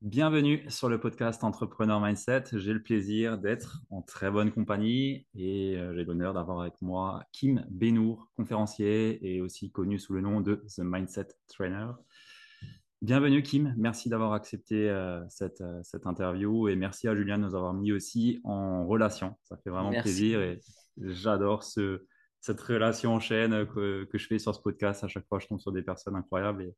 Bienvenue sur le podcast Entrepreneur Mindset. J'ai le plaisir d'être en très bonne compagnie et euh, j'ai l'honneur d'avoir avec moi Kim Benour, conférencier et aussi connu sous le nom de The Mindset Trainer. Bienvenue Kim, merci d'avoir accepté euh, cette, euh, cette, interview et merci à Julien de nous avoir mis aussi en relation. Ça fait vraiment plaisir et j'adore ce, cette relation en chaîne que, que, je fais sur ce podcast. À chaque fois, je tombe sur des personnes incroyables et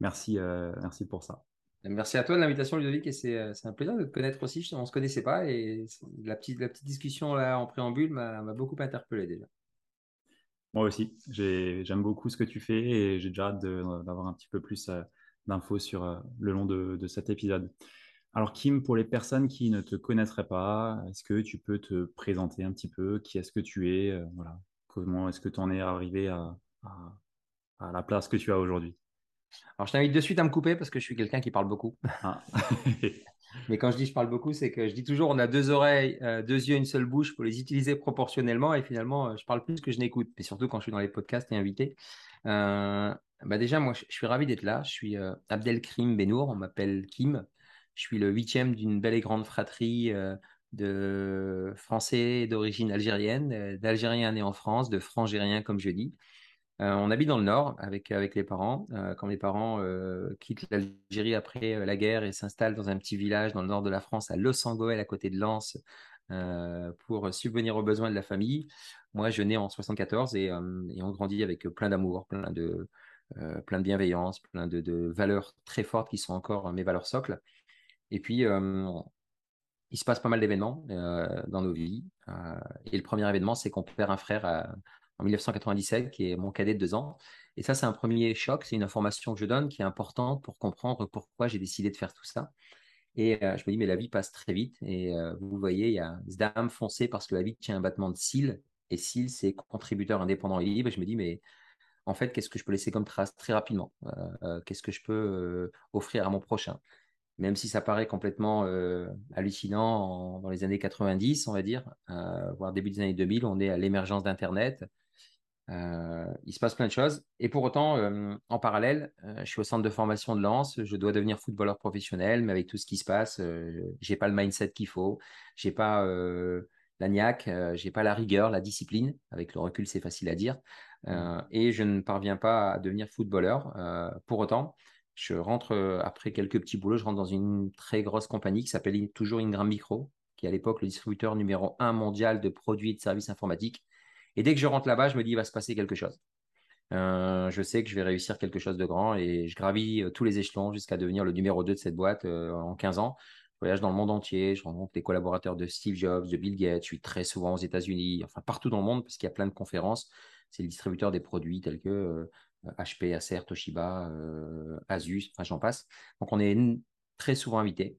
merci, merci pour ça. Merci à toi de l'invitation, Ludovic, et euh, c'est un plaisir de te connaître aussi. On ne se connaissait pas et la petite, discussion là en préambule m'a beaucoup interpellé déjà. Moi aussi, j'aime beaucoup ce que tu fais et j'ai déjà hâte d'avoir un petit peu plus euh, d'infos sur euh, le long de, cet épisode. Alors Kim, pour les personnes qui ne te connaîtraient pas, est-ce que tu peux te présenter un petit peu? Qui est-ce que tu es? Voilà. Comment est-ce que tu en es arrivé à la place que tu as aujourd'hui? Alors, je t'invite de suite à me couper parce que je suis quelqu'un qui parle beaucoup. Ah. Mais quand je dis je parle beaucoup, c'est que je dis toujours on a deux oreilles, euh, deux yeux, une seule bouche pour les utiliser proportionnellement et finalement, euh, je parle plus que je n'écoute. Et surtout quand je suis dans les podcasts et invité. Euh, bah déjà, moi, je, suis ravi d'être là. Je suis Abdelkrim Benour, on m'appelle Kim. Je suis le huitième d'une belle et grande fratrie de Français d'origine algérienne, d'Algériens nés en France, de Frangériens comme je dis. Euh, on habite dans le nord avec, avec les parents. Euh, quand mes parents euh, quittent l'Algérie après la guerre et s'installent dans un petit village dans le nord de la France, à Los Angeles, à côté de Lens, pour subvenir aux besoins de la famille. Moi, je nais en 74 et, et on grandit avec plein d'amour, plein de, plein de bienveillance, plein de, de, valeurs très fortes qui sont encore mes valeurs socles. Et puis, il se passe pas mal d'événements dans nos vies. et le premier événement, c'est qu'on perd un frère à, en 1997, qui est mon cadet de deux ans. Et ça, c'est un premier choc, c'est une information que je donne qui est importante pour comprendre pourquoi j'ai décidé de faire tout ça. Et euh, je me dis, mais la vie passe très vite. Et euh, vous voyez, il y a Zdam foncé parce que la vie tient un battement de cils. Et cils, c'est contributeur indépendant et libre. Et je me dis, mais en fait, qu'est-ce que je peux laisser comme trace très rapidement? Euh, Qu'est-ce que je peux offrir à mon prochain? Même si ça paraît complètement hallucinant dans les années 90, on va dire, voire début des années 2000, on est à l'émergence d'Internet. Euh, il se passe plein de choses. Et pour autant, euh, en parallèle, euh, je suis au centre de formation de Lens. Je dois devenir footballeur professionnel, mais avec tout ce qui se passe, j'ai pas le mindset qu'il faut. J'ai pas la niaque, j'ai pas la rigueur, la discipline. Avec le recul, c'est facile à dire. et je ne parviens pas à devenir footballeur. pour autant, je rentre après quelques petits boulots, je rentre dans une très grosse compagnie qui s'appelle toujours Ingram Micro, qui est à l'époque le distributeur numéro un mondial de produits et de services informatiques et dès que je rentre là-bas, je me dis, il va se passer quelque chose. Euh, je sais que je vais réussir quelque chose de grand et je gravis euh, tous les échelons jusqu'à devenir le numéro 2 de cette boîte euh, en 15 ans. Je voyage dans le monde entier, je rencontre des collaborateurs de Steve Jobs, de Bill Gates, je suis très souvent aux États-Unis, enfin partout dans le monde parce qu'il y a plein de conférences. C'est le distributeur des produits tels que HP, Acer, Toshiba, Asus, enfin j'en passe. Donc on est très souvent invité.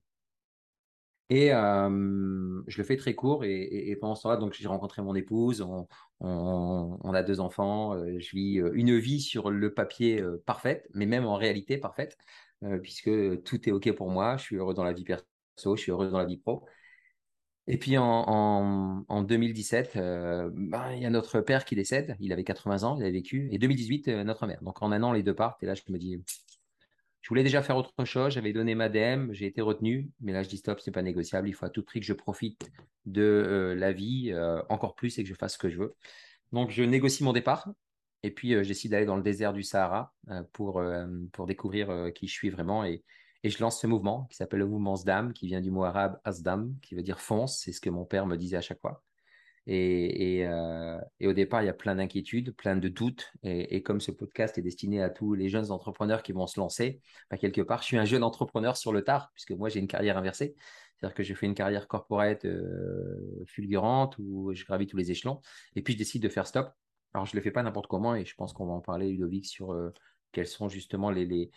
Et je le fais très court. Et, pendant ce temps-là, donc j'ai rencontré mon épouse. On, a deux enfants. je vis une vie sur le papier parfaite, mais même en réalité parfaite, puisque tout est ok pour moi. Je suis heureux dans la vie perso, je suis heureux dans la vie pro. Et puis en, en 2017, ben, il y a notre père qui décède. Il avait 80 ans, il avait vécu. Et 2018, notre mère. Donc en un an, les deux partent. Et là, je me dis, je voulais déjà faire autre chose, j'avais donné ma DM, j'ai été retenu, mais là je dis stop, ce n'est pas négociable, il faut à tout prix que je profite de euh, la vie euh, encore plus et que je fasse ce que je veux. Donc je négocie mon départ et puis euh, je décide d'aller dans le désert du Sahara pour, pour découvrir qui je suis vraiment et, et je lance ce mouvement qui s'appelle le mouvement SDAM, qui vient du mot arabe Asdam, qui veut dire fonce, c'est ce que mon père me disait à chaque fois. Euh, et, au départ, il y a plein d'inquiétudes, plein de doutes. Et, comme ce podcast est destiné à tous les jeunes entrepreneurs qui vont se lancer, bah, quelque part, je suis un jeune entrepreneur sur le tard, puisque moi, j'ai une carrière inversée. C'est-à-dire que j'ai fait une carrière corporate euh, fulgurante où je gravis tous les échelons. Et puis, je décide de faire stop. Alors, je ne le fais pas n'importe comment et je pense qu'on va en parler, Ludovic, sur euh, quels sont justement les,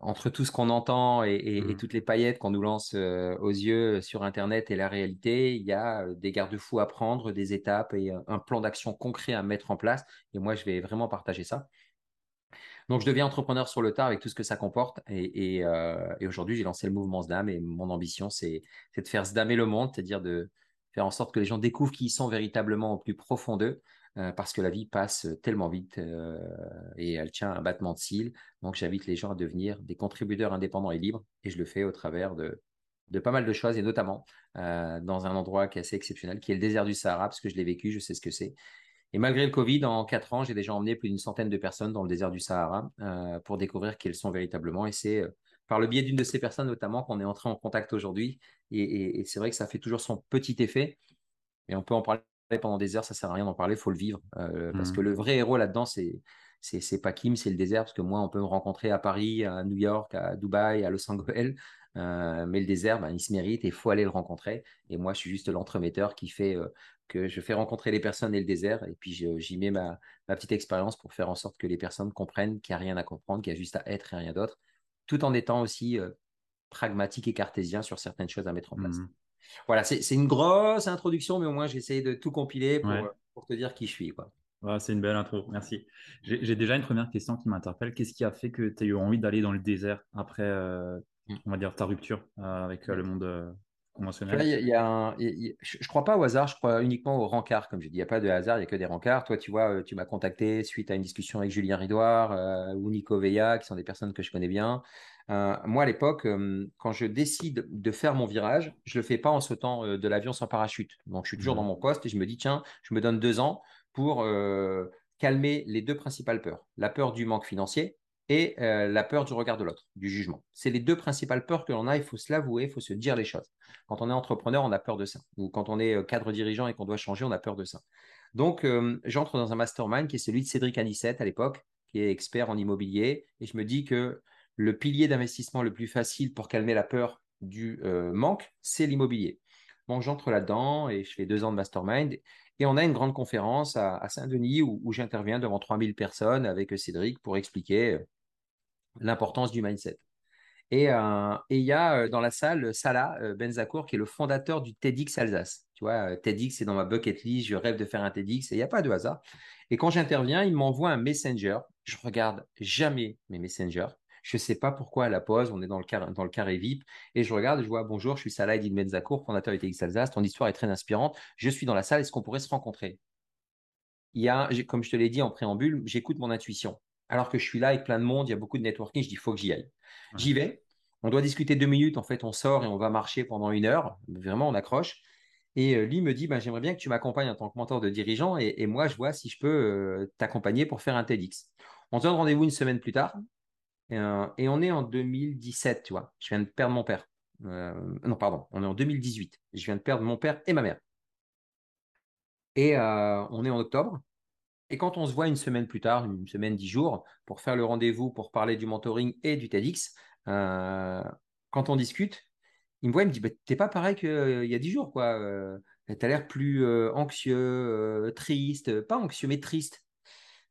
entre tout ce qu'on entend et, Mmh. toutes les paillettes qu'on nous lance euh, aux yeux sur Internet et la réalité, il y a euh, des garde-fous à prendre, des étapes et un plan d'action concret à mettre en place. Et moi, je vais vraiment partager ça. Donc, je deviens entrepreneur sur le tard avec tout ce que ça comporte. Et, euh, aujourd'hui, j'ai lancé le mouvement SDAM et mon ambition, c'est de faire SDAMer le monde, c'est-à-dire de faire en sorte que les gens découvrent qui ils sont véritablement au plus profond d'eux, euh, parce que la vie passe tellement vite euh, et elle tient un battement de cils. Donc, j'invite les gens à devenir des contributeurs indépendants et libres, et je le fais au travers de, pas mal de choses, et notamment dans un endroit qui est assez exceptionnel, qui est le désert du Sahara, parce que je l'ai vécu, je sais ce que c'est. Et malgré le Covid, en quatre ans, j'ai déjà emmené plus d'une centaine de personnes dans le désert du Sahara euh, pour découvrir qui elles sont véritablement. Et c'est euh, par le biais d'une de ces personnes notamment qu'on est entré en contact aujourd'hui. Et, c'est vrai que ça fait toujours son petit effet. Et on peut en parler pendant des heures, ça sert à rien d'en parler, il faut le vivre. Euh, parce que mmh. le vrai héros là-dedans, c'est c'est pas Kim, c'est le désert. Parce que moi, on peut me rencontrer à Paris, à New York, à Dubaï, à Los Angeles. mais le désert, ben, il se mérite et il faut aller le rencontrer. Et moi, je suis juste l'entremetteur qui fait que je fais rencontrer les personnes et le désert, et puis j'y mets ma, petite expérience pour faire en sorte que les personnes comprennent qu'il n'y a rien à comprendre, qu'il y a juste à être et rien d'autre, tout en étant aussi euh, pragmatique et cartésien sur certaines choses à mettre en place. Mmh. Voilà, c'est une grosse introduction, mais au moins j'ai essayé de tout compiler pour, euh, pour, te dire qui je suis. Quoi. c'est une belle intro, merci. J'ai déjà une première question qui m'interpelle. Qu'est-ce qui a fait que tu as eu envie d'aller dans le désert après, euh, mmh. on va dire, ta rupture avec le monde je ne crois pas au hasard, je crois uniquement au rencard, comme je dis. Il n'y a pas de hasard, il n'y a que des rencarts. Toi, tu vois, euh, tu m'as contacté suite à une discussion avec Julien Ridoir euh, ou Nico Veilla, qui sont des personnes que je connais bien. Euh, moi, à l'époque, quand je décide de faire mon virage, je ne le fais pas en sautant de l'avion sans parachute. Donc, je suis toujours mmh. dans mon poste et je me dis, tiens, je me donne deux ans pour calmer les deux principales peurs. La peur du manque financier et euh, la peur du regard de l'autre, du jugement. C'est les deux principales peurs que l'on a, il faut se l'avouer, il faut se dire les choses. Quand on est entrepreneur, on a peur de ça. Ou quand on est euh, cadre dirigeant et qu'on doit changer, on a peur de ça. Donc, euh, j'entre dans un mastermind qui est celui de Cédric Anissette à l'époque, qui est expert en immobilier, et je me dis que le pilier d'investissement le plus facile pour calmer la peur du manque, c'est l'immobilier. Donc, j'entre là-dedans et je fais deux ans de mastermind. Et on a une grande conférence à, Saint-Denis où, j'interviens devant 3000 personnes avec Cédric pour expliquer l'importance du mindset. Et euh, il y a euh, dans la salle Salah euh, Benzakour, qui est le fondateur du TEDx Alsace. Tu vois, TEDx, c'est dans ma bucket list, je rêve de faire un TEDx, et il n'y a pas de hasard. Et quand j'interviens, il m'envoie un messenger. Je regarde jamais mes messengers. Je ne sais pas pourquoi à la pause, on est dans le, carré, dans le carré VIP, et je regarde, je vois bonjour, je suis Salah Edine Benzakour, fondateur du TEDx Alsace, ton histoire est très inspirante. Je suis dans la salle, est-ce qu'on pourrait se rencontrer? Il y a, comme je te l'ai dit en préambule, j'écoute mon intuition. Alors que je suis là avec plein de monde, il y a beaucoup de networking, je dis, il faut que j'y aille. J'y vais, on doit discuter deux minutes, en fait, on sort et on va marcher pendant une heure, vraiment, on accroche. Et euh, lui me dit, ben, j'aimerais bien que tu m'accompagnes en tant que mentor de dirigeant, et, moi, je vois si je peux euh, t'accompagner pour faire un TEDx. On se donne rendez-vous une semaine plus tard, euh, et on est en 2017, tu vois, je viens de perdre mon père. non, pardon, on est en 2018, je viens de perdre mon père et ma mère. Et on est en octobre, et quand on se voit une semaine plus tard, une semaine, dix jours, pour faire le rendez-vous, pour parler du mentoring et du TEDx, euh, quand on discute, il me voit, il me dit, bah, t'es pas pareil qu'il euh, y a dix jours, quoi. Euh, tu as l'air plus anxieux, triste, pas anxieux, mais triste.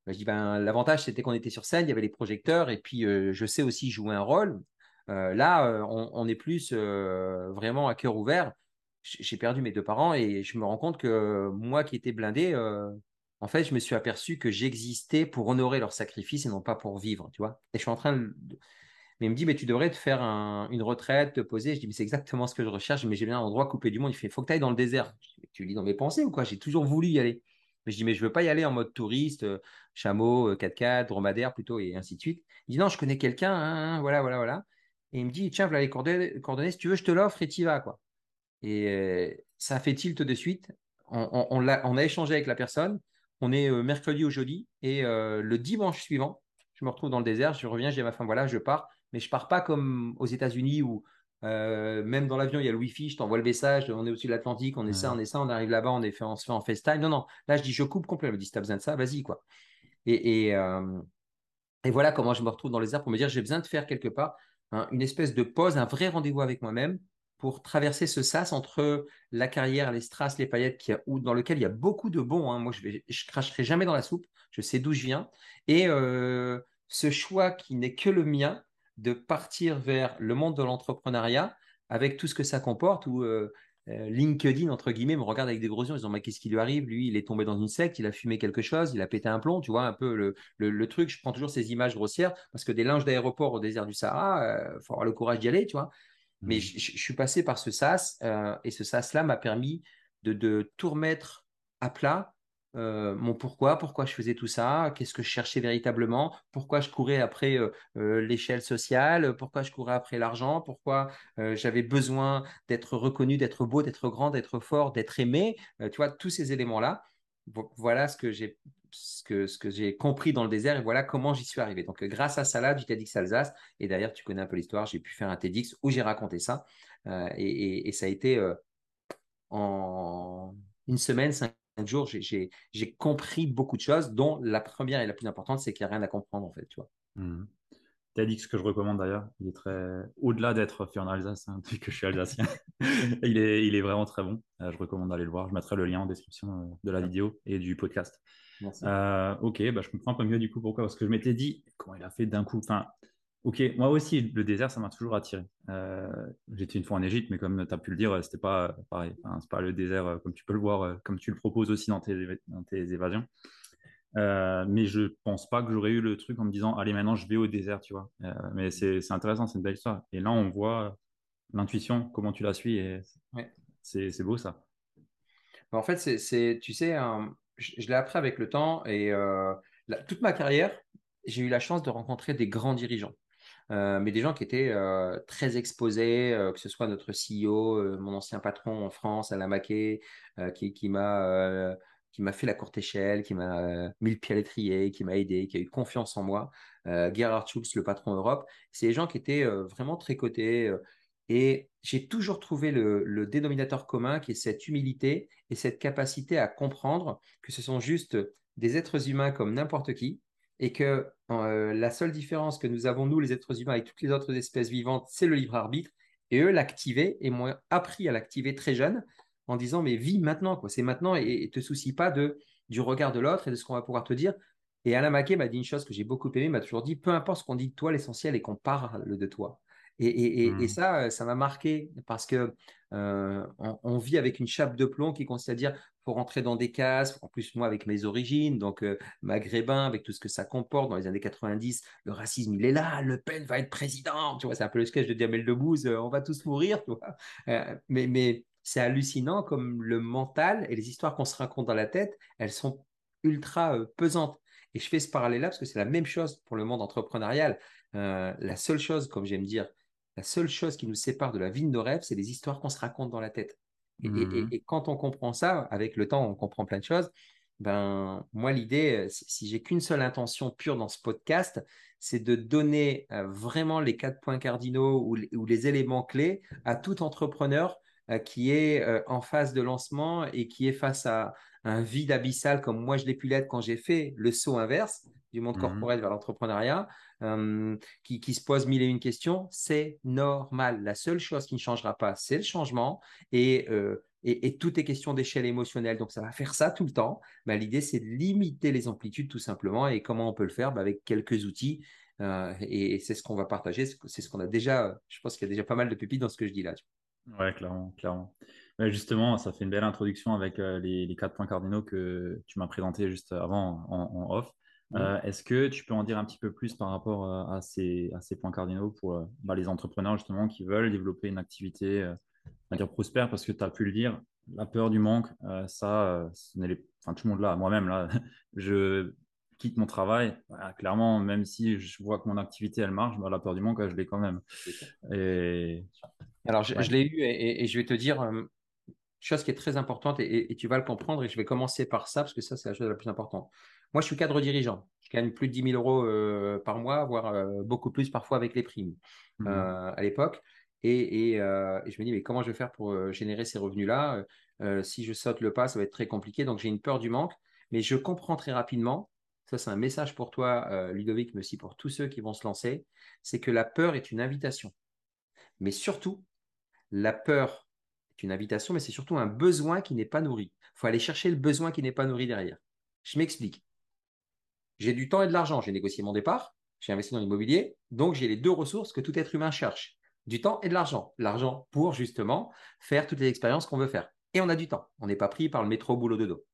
Bah, ben, l'avantage, c'était qu'on était sur scène, il y avait les projecteurs, et puis je sais aussi jouer un rôle. là, on, est plus vraiment à cœur ouvert. J'ai perdu mes deux parents et je me rends compte que moi qui étais blindé, en fait, je me suis aperçu que j'existais pour honorer leur sacrifice et non pas pour vivre, tu vois. Et je suis en train de... Mais il me dit, mais tu devrais te faire une retraite, te poser. Je dis, mais c'est exactement ce que je recherche, mais j'ai bien un endroit coupé du monde. Il fait, faut que tu ailles dans le désert. Dis, tu lis dans mes pensées ou quoi? J'ai toujours voulu y aller. Mais je dis, mais je veux pas y aller en mode touriste, euh, chameau, 4x4, euh, dromadaire plutôt, et ainsi de suite. Il dit, non, je connais quelqu'un, hein, hein, voilà, voilà, voilà. Et il me dit, tiens, voilà les coordonnées, si tu veux, je te l'offre et tu vas, quoi. Et euh, ça fait tilt de suite. On, a, échangé avec la personne. On est mercredi ou jeudi et le dimanche suivant, je me retrouve dans le désert, je reviens, j'ai ma femme, voilà, je pars, mais je pars pas comme aux États-Unis où euh, même dans l'avion il y a le Wi-Fi, je t'envoie le message, on est au-dessus de l'Atlantique, on est ça, on est ça, on arrive là-bas, on, est fait, on se fait en FaceTime. Non, non, là je dis je coupe complètement. Elle me dit si tu as besoin de ça, vas-y quoi. Et, et, voilà comment je me retrouve dans les airs pour me dire j'ai besoin de faire quelque part une espèce de pause, un vrai rendez-vous avec moi-même pour traverser ce sas entre la carrière, les strass, les paillettes, qui dans lequel il y a beaucoup de bons. Hein. Moi, je ne je cracherai jamais dans la soupe. Je sais d'où je viens. Et euh, ce choix qui n'est que le mien de partir vers le monde de l'entrepreneuriat avec tout ce que ça comporte, où euh, euh, LinkedIn, entre guillemets, me regarde avec des gros yeux en disant Mais qu'est-ce qui lui arrive? Lui, il est tombé dans une secte, il a fumé quelque chose, il a pété un plomb, tu vois, un peu le, le, truc. Je prends toujours ces images grossières parce que des linges d'aéroport au désert du Sahara, il euh, faut avoir le courage d'y aller, tu vois. Mais mmh. je, suis passé par ce sas et ce sas-là m'a permis de, de tout remettre à plat euh, mon pourquoi, pourquoi je faisais tout ça, qu'est-ce que je cherchais véritablement, pourquoi je courais après euh, euh, l'échelle sociale, pourquoi je courais après l'argent, pourquoi j'avais besoin d'être reconnu, d'être beau, d'être grand, d'être fort, d'être aimé, tu vois, tous ces éléments-là. Voilà ce que j'ai ce que, ce que j'ai compris dans le désert et voilà comment j'y suis arrivé. Donc, grâce à ça là, du TEDx Alsace, et d'ailleurs, tu connais un peu l'histoire, j'ai pu faire un TEDx où j'ai raconté ça. et, et, ça a été en une semaine, cinq jours, j'ai compris beaucoup de choses, dont la première et la plus importante, c'est qu'il n'y a rien à comprendre, en fait, tu vois. Mmh. ce que je recommande d'ailleurs, il est très, au-delà d'être fait en Alsace, hein, que je suis alsacien, il, est, il est vraiment très bon. Euh, je recommande d'aller le voir. Je mettrai le lien en description euh, de la vidéo et du podcast. Euh, ok, bah, je comprends un peu mieux du coup pourquoi. Parce que je m'étais dit, comment il a fait d'un coup. Enfin, Ok, moi aussi, le désert, ça m'a toujours attiré. Euh, j'étais une fois en Égypte, mais comme tu as pu le dire, c'était pas pareil. Enfin, c'est pas le désert euh, comme tu peux le voir, euh, comme tu le proposes aussi dans tes, dans tes évasions. mais je pense pas que j'aurais eu le truc en me disant, allez, maintenant je vais au désert, tu vois. mais c'est intéressant, c'est une belle histoire. Et là, on voit l'intuition, comment tu la suis, et c'est beau ça. En fait, c'est, tu sais, je, l'ai appris avec le temps et toute ma carrière, j'ai eu la chance de rencontrer des grands dirigeants. Euh, mais des gens qui étaient euh, très exposés, euh, que ce soit notre CEO, mon ancien patron en France, Alain Maquet, qui, m'a fait la courte échelle, qui m'a mis le pied à l'étrier, qui m'a aidé, qui a eu confiance en moi. Gerhard Schulz, le patron Europe, c'est des gens qui étaient vraiment très cotés. et j'ai toujours trouvé le, le, dénominateur commun qui est cette humilité et cette capacité à comprendre que ce sont juste des êtres humains comme n'importe qui, et que euh, la seule différence que nous avons, nous, les êtres humains, avec toutes les autres espèces vivantes, c'est le libre arbitre. Et eux l'activaient, et m'ont appris à l'activer très jeune, en disant, mais vis maintenant, quoi. c'est maintenant, et, ne te soucie pas de, du regard de l'autre et de ce qu'on va pouvoir te dire. Et Alain Maquet m'a dit une chose que j'ai beaucoup aimé, m'a toujours dit, peu importe ce qu'on dit de toi, l'essentiel est qu'on parle de toi. Et, mmh. ça, euh, ça m'a marqué parce que euh, on, vit avec une chape de plomb qui consiste à dire faut rentrer dans des cases. En plus, moi, avec mes origines, donc euh, maghrébin, avec tout ce que ça comporte dans les années 90, le racisme, il est là. Le Pen va être président. Tu vois, c'est un peu le sketch de Diamel Debbouze. on va tous mourir. Tu vois mais, mais c'est hallucinant comme le mental et les histoires qu'on se raconte dans la tête, elles sont ultra pesantes. Et je fais ce parallèle-là parce que c'est la même chose pour le monde entrepreneurial. la seule chose, comme j'aime dire, la seule chose qui nous sépare de la vie de nos rêves, c'est les histoires qu'on se raconte dans la tête. Mmh. Et, quand on comprend ça, avec le temps, on comprend plein de choses. Ben, moi, l'idée, si j'ai qu'une seule intention pure dans ce podcast, c'est de donner euh, vraiment les quatre points cardinaux ou, les éléments clés à tout entrepreneur euh, qui est euh, en phase de lancement et qui est face à un vide abyssal comme moi je l'ai pu l'être quand j'ai fait le saut inverse du monde mmh corporel vers l'entrepreneuriat, qui, se pose mille et une questions, c'est normal. La seule chose qui ne changera pas, c'est le changement. Et, et, tout est question d'échelle émotionnelle. Donc, ça va faire ça tout le temps. Mais L'idée, c'est de limiter les amplitudes tout simplement. Et comment on peut le faire? Bah, Avec quelques outils. et, c'est ce qu'on va partager. C'est ce qu'on a déjà. Je pense qu'il y a déjà pas mal de pépites dans ce que je dis là. Ouais, clairement, clairement. justement, ça fait une belle introduction avec les, quatre points cardinaux que tu m'as présentés juste avant en off. Euh, est-ce que tu peux en dire un petit peu plus par rapport euh, à, ces, à ces points cardinaux pour euh, bah, les entrepreneurs justement qui veulent développer une activité on va dire prospère parce que tu as pu le dire, la peur du manque, ça, enfin, tout le monde là, moi-même là, je quitte mon travail, clairement, même si je vois que mon activité elle marche, bah, la peur du manque, je l'ai quand même. Et... Alors je, l'ai eu et, je vais te dire, chose qui est très importante et, tu vas le comprendre et je vais commencer par ça parce que ça c'est la chose la plus importante. Moi, je suis cadre dirigeant. Je gagne plus de 10 000 euros euh, par mois, voire euh, beaucoup plus parfois avec les primes mmh euh, à l'époque. Et, je me dis, mais comment je vais faire pour générer ces revenus-là? Si je saute le pas, ça va être très compliqué. Donc, j'ai une peur du manque. Mais je comprends très rapidement, ça c'est un message pour toi, Ludovic, mais aussi pour tous ceux qui vont se lancer, c'est que la peur est une invitation. Mais surtout, la peur une invitation, mais c'est surtout un besoin qui n'est pas nourri. Il faut aller chercher le besoin qui n'est pas nourri derrière. Je m'explique. J'ai du temps et de l'argent. J'ai négocié mon départ. j'ai investi dans l'immobilier, donc j'ai les deux ressources que tout être humain cherche, du temps et de l'argent. L'argent pour justement faire toutes les expériences qu'on veut faire. Et on a du temps. On n'est pas pris par le métro boulot de dos.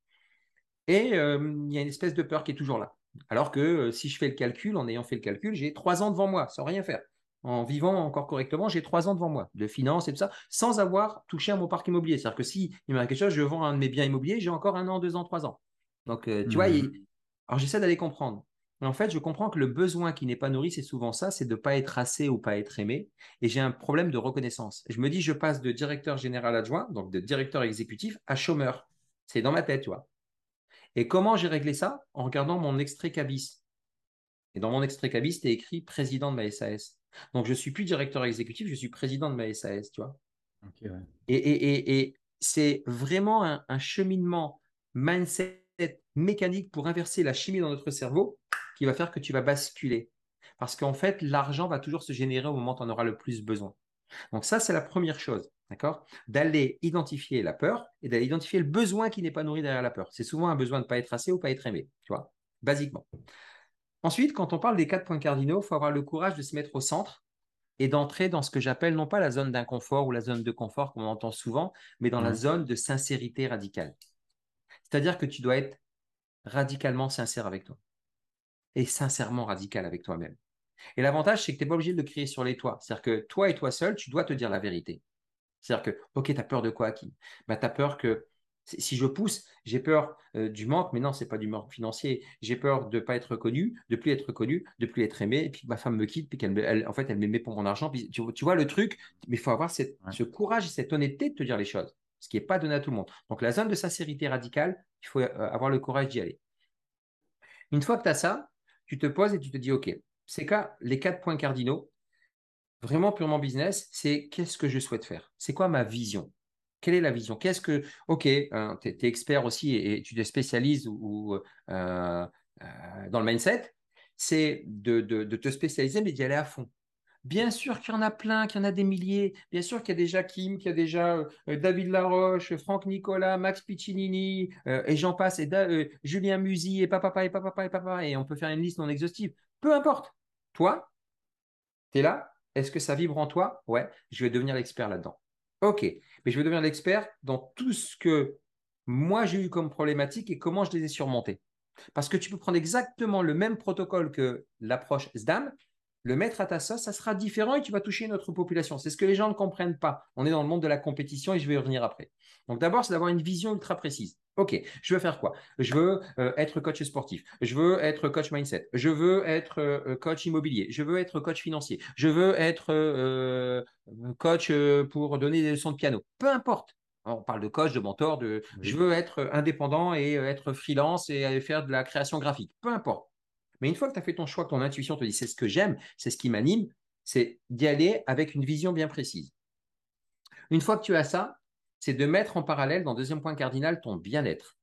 Et euh, il y a une espèce de peur qui est toujours là. Alors que euh, si je fais le calcul, en ayant fait le calcul, j'ai trois ans devant moi, sans rien faire. En vivant encore correctement, j'ai trois ans devant moi, de finances et tout ça, sans avoir touché à mon parc immobilier. C'est-à-dire que si il m'arrive quelque chose, je vends un de mes biens immobiliers, j'ai encore un an, deux ans, trois ans. Donc, euh, tu vois, mmh alors j'essaie d'aller comprendre. Mais en fait, je comprends que le besoin qui n'est pas nourri, c'est souvent ça, c'est de ne pas être assez ou pas être aimé. Et j'ai un problème de reconnaissance. Je me dis, je passe de directeur général adjoint, donc de directeur exécutif, à chômeur. C'est dans ma tête, tu vois. Et comment j'ai réglé ça? En regardant mon extrait cabis. Et dans mon extrait cabis, c'était écrit président de ma SAS. Donc, je ne suis plus directeur exécutif, je suis président de ma SAS, tu vois. Et, c'est vraiment un, un, cheminement mindset mécanique pour inverser la chimie dans notre cerveau qui va faire que tu vas basculer. Parce qu'en fait, l'argent va toujours se générer au moment où on aura le plus besoin. Donc ça, c'est la première chose. D'accord? D'aller identifier la peur et d'aller identifier le besoin qui n'est pas nourri derrière la peur. C'est souvent un besoin de ne pas être assez ou pas être aimé, tu vois, basiquement. Ensuite, quand on parle des quatre points cardinaux, il faut avoir le courage de se mettre au centre et d'entrer dans ce que j'appelle non pas la zone d'inconfort ou la zone de confort, comme on entend souvent, mais dans la zone de sincérité radicale. C'est-à-dire que tu dois être radicalement sincère avec toi et sincèrement radical avec toi-même. Et l'avantage, c'est que tu n'es pas obligé de le crier sur les toits. C'est-à-dire que toi et toi seul, tu dois te dire la vérité. C'est-à-dire que, OK, tu as peur de quoi, qui? Bah, Tu as peur que si je pousse, j'ai peur euh, du manque, mais non, c'est pas du manque financier. J'ai peur de ne pas être connu, de plus être connu, de plus être aimé, et puis ma femme me quitte, puis qu'elle, en fait, elle m'aimait pour mon argent. Puis, tu, vois le truc, mais il faut avoir ce courage et cette honnêteté de te dire les choses, ce qui n'est pas donné à tout le monde. Donc, la zone de sincérité radicale, il faut euh, avoir le courage d'y aller. Une fois que tu as ça, tu te poses et tu te dis, OK, c'est quoi les quatre points cardinaux? Vraiment purement business, c'est qu'est-ce que je souhaite faire? C'est quoi ma vision? Quelle est la vision? Qu'est-ce que, ok, hein, tu es, expert aussi et, tu te spécialises ou, euh, euh, dans le mindset, c'est de, te spécialiser mais d'y aller à fond. Bien sûr qu'il y en a plein, qu'il y en a des milliers. Bien sûr qu'il y a déjà Kim, qu'il y a déjà euh, David Laroche, Franck Nicolas, Max Piccinini, et j'en passe, et Julien Musi, et papa, et papa, et papa, et on peut faire une liste non exhaustive. Peu importe. Toi, tu es là, est-ce que ça vibre en toi? Ouais, je vais devenir l'expert là-dedans. Ok, mais je vais devenir l'expert dans tout ce que moi j'ai eu comme problématique et comment je les ai surmontés. Parce que tu peux prendre exactement le même protocole que l'approche SDAM, le mettre à ta sauce, ça sera différent et tu vas toucher une autre population. C'est ce que les gens ne comprennent pas. On est dans le monde de la compétition et je vais y revenir après. Donc d'abord, c'est d'avoir une vision ultra précise. Ok, je veux faire quoi? Je veux euh, être coach sportif, je veux être coach mindset, je veux être euh, coach immobilier, je veux être coach financier, je veux être euh, coach pour donner des leçons de piano. Peu importe. On parle de coach, de mentor, de je veux être indépendant et être freelance et faire de la création graphique. Peu importe. Mais une fois que tu as fait ton choix, que ton intuition te dit c'est ce que j'aime, c'est ce qui m'anime, c'est d'y aller avec une vision bien précise. Une fois que tu as ça, c'est de mettre en parallèle, dans le deuxième point cardinal, ton bien-être.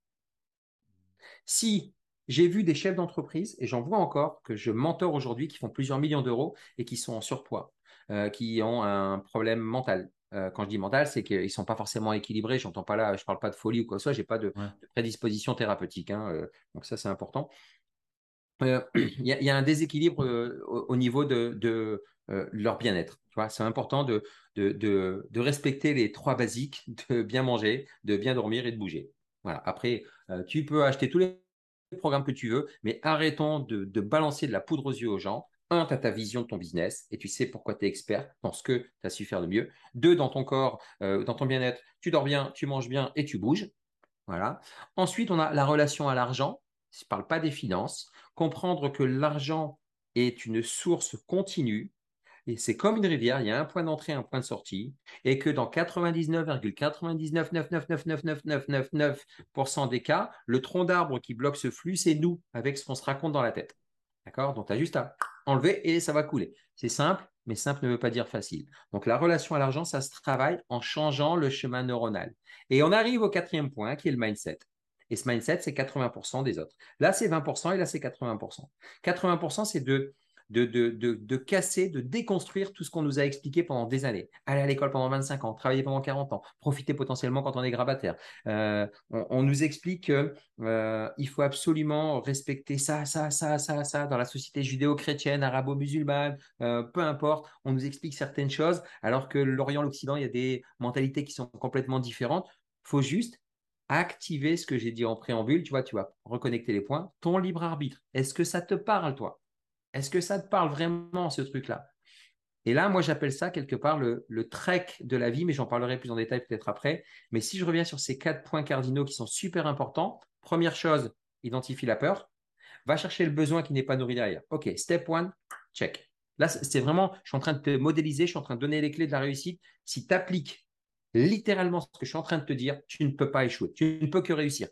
Si j'ai vu des chefs d'entreprise, et j'en vois encore, que je mentor aujourd'hui, qui font plusieurs millions d'euros et qui sont en surpoids, euh, qui ont un problème mental. Euh, quand je dis mental, c'est qu'ils ne sont pas forcément équilibrés. J'entends pas là, je ne parle pas de folie ou quoi que ce soit, je n'ai pas de, prédisposition thérapeutique. Hein, euh, donc ça, c'est important. Il y, a un déséquilibre au, niveau de, leur bien-être. C'est important de, de, respecter les trois basiques, de bien manger, de bien dormir et de bouger. Voilà. Après, euh, tu peux acheter tous les programmes que tu veux, mais arrêtons de, balancer de la poudre aux yeux aux gens. Un, tu as ta vision de ton business et tu sais pourquoi tu es expert dans ce que tu as su faire de mieux. Deux, dans ton corps, euh, dans ton bien-être, tu dors bien, tu manges bien et tu bouges. Voilà. Ensuite, on a la relation à l'argent. Je ne parle pas des finances. Comprendre que l'argent est une source continue et c'est comme une rivière, il y a un point d'entrée, un point de sortie, et que dans 99,999999999% des cas, le tronc d'arbre qui bloque ce flux, c'est nous, avec ce qu'on se raconte dans la tête. D'accord Donc, tu as juste à enlever et ça va couler. C'est simple, mais simple ne veut pas dire facile. Donc, la relation à l'argent, ça se travaille en changeant le chemin neuronal. Et on arrive au quatrième point, qui est le mindset. Et ce mindset, c'est 80% des autres. Là, c'est 20% et là, c'est 80%. 80%, c'est de de, de, casser, de déconstruire tout ce qu'on nous a expliqué pendant des années. Aller à l'école pendant 25 ans, travailler pendant 40 ans, profiter potentiellement quand on est grabataire. Euh, on, nous explique qu'il euh, faut absolument respecter ça, ça, ça, ça, ça dans la société judéo-chrétienne, arabo-musulmane, euh, peu importe. On nous explique certaines choses, alors que l'Orient, l'Occident, il y a des mentalités qui sont complètement différentes. Faut juste activer ce que j'ai dit en préambule. Tu vois, tu vas reconnecter les points. Ton libre arbitre. Est-ce que ça te parle, toi? Est-ce que ça te parle vraiment, ce truc-là? Et là, moi, j'appelle ça quelque part le, trek de la vie, mais j'en parlerai plus en détail peut-être après. Mais si je reviens sur ces quatre points cardinaux qui sont super importants, première chose, identifie la peur. Va chercher le besoin qui n'est pas nourri derrière. OK, step one, check. Là, c'est vraiment, je suis en train de te modéliser, je suis en train de donner les clés de la réussite. Si tu appliques littéralement ce que je suis en train de te dire, tu ne peux pas échouer. Tu ne peux que réussir.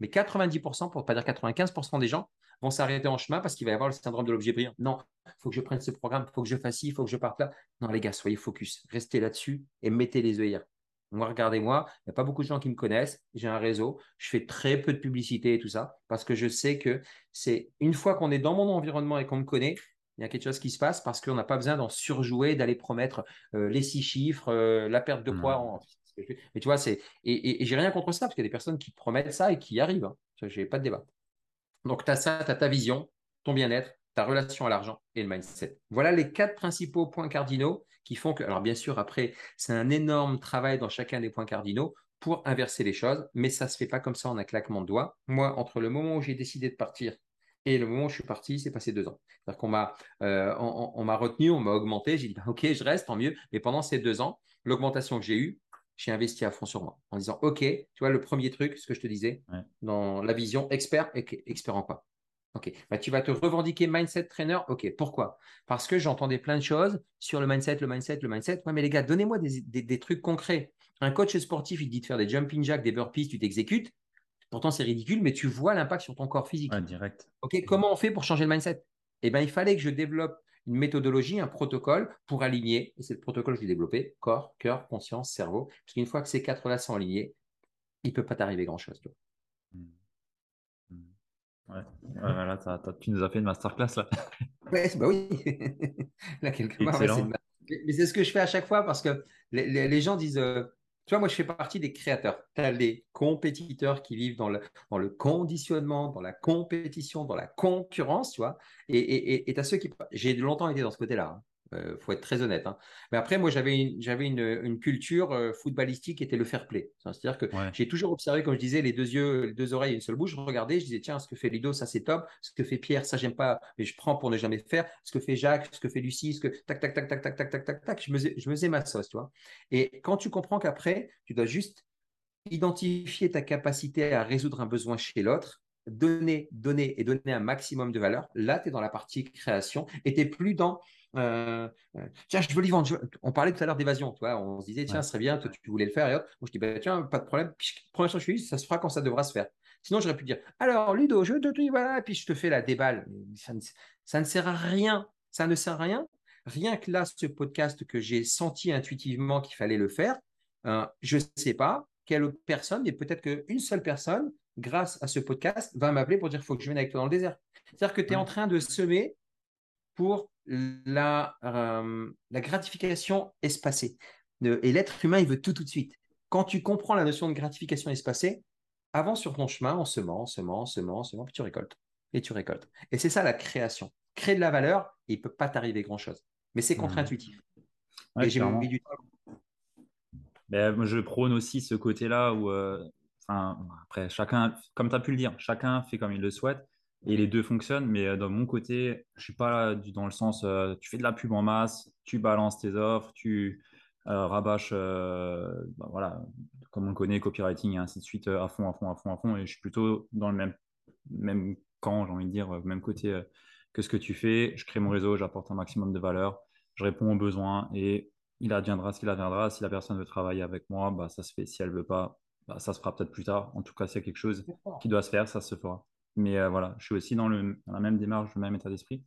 Mais 90%, pour ne pas dire 95% des gens, vont s'arrêter en chemin parce qu'il va y avoir le syndrome de l'objet brillant. Non, il faut que je prenne ce programme, il faut que je fasse ci, il faut que je parte là. Non, les gars, soyez focus, restez là-dessus et mettez les œillères. Moi, regardez-moi, il n'y a pas beaucoup de gens qui me connaissent. J'ai un réseau, je fais très peu de publicité et tout ça parce que je sais que c'est une fois qu'on est dans mon environnement et qu'on me connaît, il y a quelque chose qui se passe parce qu'on n'a pas besoin d'en surjouer, d'aller promettre euh, les six chiffres, euh, la perte de poids. Mmh. Mais tu vois, c'est et, j'ai rien contre ça parce qu'il y a des personnes qui promettent ça et qui y arrivent. Hein. Je n'ai pas de débat. Donc, tu as ça, tu as ta vision, ton bien-être, ta relation à l'argent et le mindset. Voilà les quatre principaux points cardinaux qui font que, alors bien sûr, après, c'est un énorme travail dans chacun des points cardinaux pour inverser les choses, mais ça ne se fait pas comme ça en un claquement de doigts. Moi, entre le moment où j'ai décidé de partir et le moment où je suis parti, c'est passé deux ans. C'est-à-dire qu'on m'a, euh, on, retenu, on m'a augmenté. J'ai dit, bah, OK, je reste, tant mieux. Mais pendant ces deux ans, l'augmentation que j'ai eue, j'ai investi à fond sur moi en disant OK, tu vois, le premier truc, ce que je te disais, dans la vision expert, expert en quoi? OK, bah, tu vas te revendiquer mindset trainer. OK, pourquoi? Parce que j'entendais plein de choses sur le mindset, le mindset, le mindset. Ouais, mais les gars, donnez-moi des, trucs concrets. Un coach sportif, il dit de faire des jumping jacks, des burpees, tu t'exécutes. Pourtant, c'est ridicule, mais tu vois l'impact sur ton corps physique. direct. OK, comment on fait pour changer le mindset? Eh bien, il fallait que je développe une méthodologie, un protocole pour aligner, et c'est le protocole que j'ai développé, corps, cœur, conscience, cerveau, parce qu'une fois que ces quatre-là sont alignés, il ne peut pas t'arriver grand-chose. Hmm. Hmm. Ouais, voilà, tu nous as fait une masterclass là. ouais, bah oui. là, quelque part, mais c'est ce que je fais à chaque fois parce que les, gens disent euh, tu vois, moi, je fais partie des créateurs. Tu as les compétiteurs qui vivent dans le, conditionnement, dans la compétition, dans la concurrence, tu vois. Et tu as ceux qui. J'ai longtemps été dans ce côté-là. Hein. Il euh, faut être très honnête. Hein. Mais après, moi, j'avais une, j'avais une, culture euh, footballistique qui était le fair play. C'est-à-dire que j'ai toujours observé, comme je disais, les deux yeux, les deux oreilles et une seule bouche. Je regardais, je disais, tiens, ce que fait Ludo, ça c'est top. Ce que fait Pierre, ça j'aime pas, mais je prends pour ne jamais faire. Ce que fait Jacques, ce que fait Lucie, ce que tac, tac, tac, tac, tac, tac, tac, tac, tac. Je me, faisais, je me faisais ma sauce, tu vois. Et quand tu comprends qu'après, tu dois juste identifier ta capacité à résoudre un besoin chez l'autre, donner, donner et donner un maximum de valeur, là, tu es dans la partie création et tu n'es plus dans euh, euh, tiens, je veux lui vendre. On parlait tout à l'heure d'évasion, tu vois. On se disait, tiens, ce serait bien, toi, tu voulais le faire. Et autres. Moi, je dis, bah, tiens, pas de problème. Puis, première chose que je dis, ça se fera quand ça devra se faire. Sinon, j'aurais pu dire, alors, Ludo, je te dis, voilà, puis je te fais la déballe. Ça ne, ça ne sert à rien. Ça ne sert à rien. Rien que là, ce podcast que j'ai senti intuitivement qu'il fallait le faire, euh, je ne sais pas quelle personne, mais peut-être qu'une seule personne, grâce à ce podcast, va m'appeler pour dire qu'il faut que je vienne avec toi dans le désert. C'est-à-dire que tu es en train de semer pour la, euh, la gratification espacée. Et l'être humain, il veut tout tout de suite. Quand tu comprends la notion de gratification espacée, avance sur ton chemin en semant, semant, semant, semant, puis tu récoltes. Et tu récoltes. Et c'est ça la création. Créer de la valeur, il ne peut pas t'arriver grand-chose. Mais c'est mmh. contre-intuitif. et j'ai mis du temps. Ben, je prône aussi ce côté-là où, euh, après, chacun, comme tu as pu le dire, chacun fait comme il le souhaite. Et les deux fonctionnent, mais euh, dans mon côté, je suis pas dans le sens, euh, tu fais de la pub en masse, tu balances tes offres, tu euh, rabâches, bah, voilà, comme on le connaît, copywriting et ainsi de suite, à fond, à fond, à fond, à fond. Et je suis plutôt dans le même, même camp, j'ai envie de dire, même côté que ce que tu fais. Je crée mon réseau, j'apporte un maximum de valeur, je réponds aux besoins et il adviendra ce qu'il adviendra. Si la personne veut travailler avec moi, bah, ça se fait. Si elle veut pas, bah, ça se fera peut-être plus tard. En tout cas, s'il y a quelque chose qui doit se faire, ça se fera. Mais euh, voilà, je suis aussi dans, la même démarche, le même état d'esprit.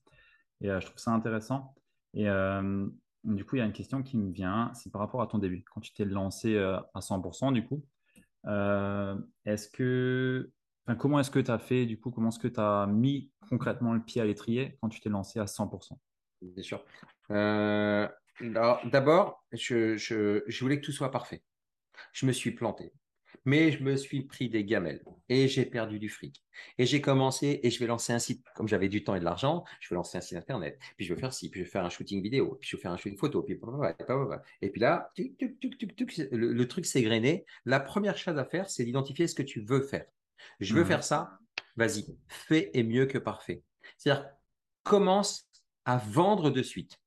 Et euh, je trouve ça intéressant. Et euh, du coup, il y a une question qui me vient, c'est par rapport à ton début. Quand tu t'es lancé à 100%, du coup, comment est-ce que tu as fait, du coup, comment est-ce que tu as mis concrètement le pied à l'étrier quand tu t'es lancé à 100% Bien sûr. Euh, d'abord, je voulais que tout soit parfait. Je me suis planté mais je me suis pris des gamelles et j'ai perdu du fric. Et j'ai commencé et je vais lancer un site, comme j'avais du temps et de l'argent, je vais lancer un site internet, puis je vais faire ci, puis je vais faire un shooting vidéo, puis je vais faire un shooting photo, puis et puis là, le, le truc s'est grainé. La première chose à faire, c'est d'identifier ce que tu veux faire. Je veux mmh. faire ça, vas-y, fais est mieux que parfait. C'est-à-dire, commence à vendre de suite.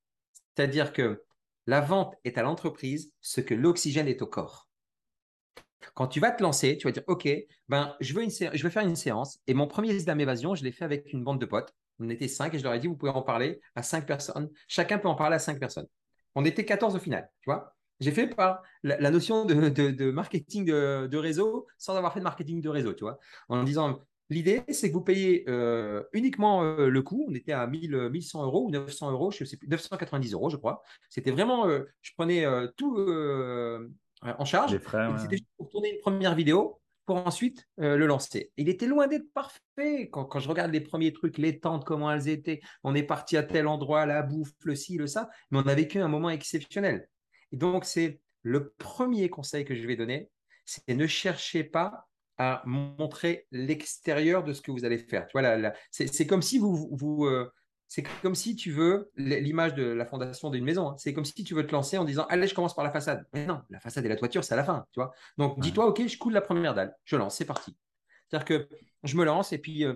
C'est-à-dire que la vente est à l'entreprise ce que l'oxygène est au corps. Quand tu vas te lancer, tu vas dire OK, ben, je, veux une je vais faire une séance. Et mon premier Islam Évasion, je l'ai fait avec une bande de potes. On était cinq et je leur ai dit Vous pouvez en parler à cinq personnes. Chacun peut en parler à cinq personnes. On était 14 au final, tu vois. J'ai fait par la, notion de, marketing de, réseau sans avoir fait de marketing de réseau, tu vois. En disant L'idée, c'est que vous payez euh, uniquement euh, le coût. On était à 1000, 1100 euros ou 900 euros, je sais plus, 990 euros, je crois. C'était vraiment, euh, je prenais tout en charge. C'était juste pour tourner une première vidéo pour ensuite euh, le lancer. Il était loin d'être parfait. Quand, je regarde les premiers trucs, les tentes, comment elles étaient, on est parti à tel endroit, la bouffe, le ci, le ça, mais on a vécu un moment exceptionnel. Et donc, c'est le premier conseil que je vais donner, c'est ne cherchez pas à montrer l'extérieur de ce que vous allez faire. Vois, c'est comme si vous, vous, euh, c'est comme si tu veux l'image de la fondation d'une maison. Hein. C'est comme si tu veux te lancer en disant allez, je commence par la façade. Mais non, la façade et la toiture, c'est à la fin, tu vois. Donc dis-toi ok, je coule la première dalle, je lance, c'est parti. C'est-à-dire que je me lance et puis euh,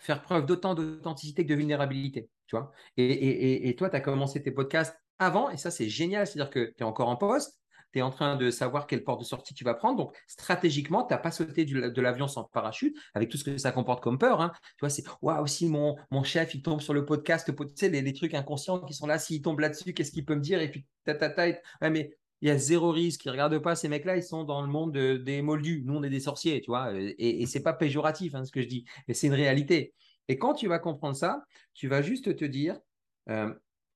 faire preuve d'autant d'authenticité que de vulnérabilité, tu vois. Et, et toi, tu as commencé tes podcasts avant et ça c'est génial, c'est-à-dire que tu es encore en poste, tu es en train de savoir quelle porte de sortie tu vas prendre. Donc, stratégiquement, tu n'as pas sauté de l'avion sans parachute, avec tout ce que ça comporte comme peur. Hein. Tu vois, c'est waouh, si mon, mon chef, il tombe sur le podcast, tu sais, les, trucs inconscients qui sont là, s'il tombe là-dessus, qu'est-ce qu'il peut me dire? Et puis, ta, ta, ta, ouais, mais il y a zéro risque. Ils regardent pas ces mecs-là, ils sont dans le monde des moldus. Nous, on est des sorciers, tu vois. Et, et ce n'est pas péjoratif, hein, ce que je dis, mais c'est une réalité. Et quand tu vas comprendre ça, tu vas juste te dire, euh,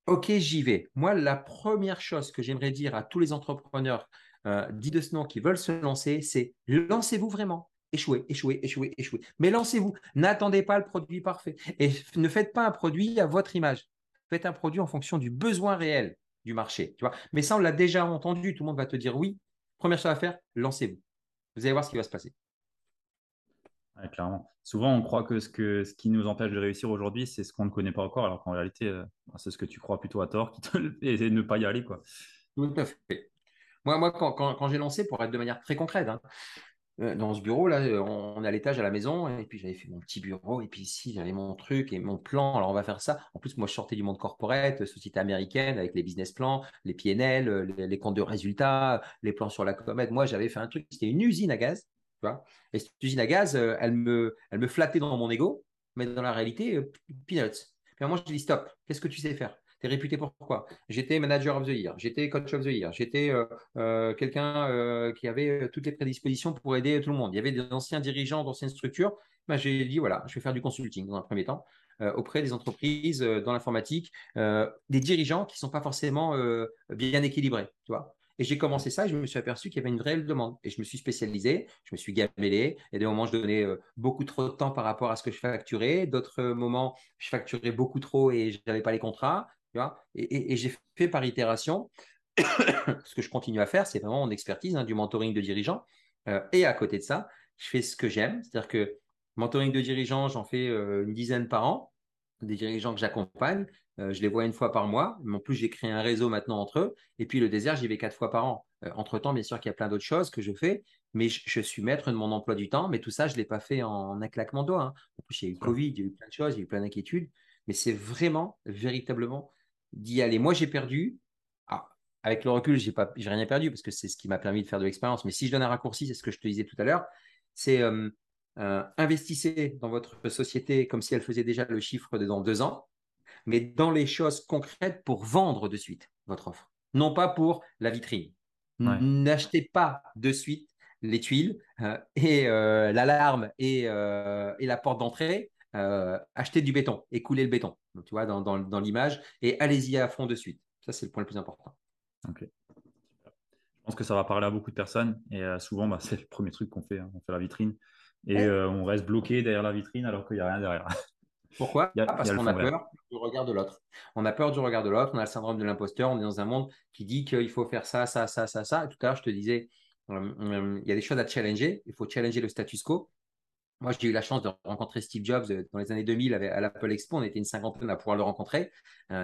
OK, j'y vais. Moi, la première chose que j'aimerais dire à tous les entrepreneurs euh, dits de ce nom qui veulent se lancer, c'est lancez-vous vraiment. Échouez, échouez, échouez, échouez. Mais lancez-vous. N'attendez pas le produit parfait. Et ne faites pas un produit à votre image. Faites un produit en fonction du besoin réel du marché. Tu vois Mais ça, on l'a déjà entendu. Tout le monde va te dire oui. Première chose à faire, lancez-vous. Vous allez voir ce qui va se passer clairement. Souvent, on croit que ce, qui nous empêche de réussir aujourd'hui, c'est ce qu'on ne connaît pas encore, alors qu'en réalité, euh, c'est ce que tu crois plutôt à tort qui te et ne pas y aller. Quoi. Moi, quand, j'ai lancé, pour être de manière très concrète, hein, euh, dans ce bureau, là, on, est à l'étage à la maison, et puis j'avais fait mon petit bureau, et puis ici, j'avais mon truc et mon plan. Alors, on va faire ça. En plus, moi, je sortais du monde corporate, société américaine, avec les business plans, les PNL, les comptes de résultats, les plans sur la comète. Moi, j'avais fait un truc, c'était une usine à gaz et cette usine à gaz, euh, elle, me, elle me flattait dans mon ego, mais dans la réalité, euh, peanuts. Puis moi, je dis stop, qu'est-ce que tu sais faire? Tu es réputé pour quoi? J'étais manager of the year, j'étais coach of the year, j'étais euh, quelqu'un qui avait toutes les prédispositions pour aider tout le monde. Il y avait des anciens dirigeants d'anciennes structures. Ben, j'ai dit voilà, je vais faire du consulting dans un premier temps. auprès des entreprises dans l'informatique, des dirigeants qui ne sont pas forcément bien équilibrés. Tu vois et j'ai commencé ça et je me suis aperçu qu'il y avait une réelle demande. Et je me suis spécialisé, je me suis gamellé. Il y a des moments, je donnais euh, beaucoup trop de temps par rapport à ce que je facturais. D'autres moments, je facturais beaucoup trop et je n'avais pas les contrats. Tu vois et, j'ai fait par itération. ce que je continue à faire, c'est vraiment mon expertise, hein, du mentoring de dirigeants. Euh, et à côté de ça, je fais ce que j'aime. C'est-à-dire que mentoring de dirigeants, j'en fais euh, une dizaine par an des dirigeants que j'accompagne. Euh, je les vois une fois par mois. Mais en plus, j'ai créé un réseau maintenant entre eux. Et puis, le désert, j'y vais quatre fois par an. Euh, entre-temps, bien sûr qu'il y a plein d'autres choses que je fais. Mais je, suis maître de mon emploi du temps. Mais tout ça, je ne l'ai pas fait en un claquement de doigts. Hein. En plus, il y a eu le Covid, il y a eu plein de choses, il y a eu plein d'inquiétudes. Mais c'est vraiment, véritablement d'y aller. Moi, j'ai perdu. Ah, avec le recul, je n'ai rien perdu parce que c'est ce qui m'a permis de faire de l'expérience. Mais si je donne un raccourci, c'est ce que je te disais tout à l'heure. C'est euh, investissez dans votre société comme si elle faisait déjà le chiffre de dans deux ans mais dans les choses concrètes pour vendre de suite votre offre, non pas pour la vitrine. N'achetez pas de suite les tuiles euh, et euh, l'alarme et, euh, et, la porte d'entrée. achetez du béton et coulez le béton, tu vois, dans, dans, dans l'image et allez-y à fond de suite. Ça, c'est le point le plus important. Ok. Je pense que ça va parler à beaucoup de personnes et souvent, bah, c'est le premier truc qu'on fait. Hein. On fait la vitrine et on reste bloqué derrière la vitrine alors qu'il n'y a rien derrière. Pourquoi Parce qu'on a peur du regard de l'autre. On a peur du regard de l'autre, on a le syndrome de l'imposteur, on est dans un monde qui dit qu'il faut faire ça, ça, ça, ça, ça. tout à l'heure, je te disais, euh, euh, il y a des choses à challenger, il faut challenger le status quo. Moi, j'ai eu la chance de rencontrer Steve Jobs euh, dans les années 2000 à l'Apple Expo. On était une cinquantaine à pouvoir le rencontrer.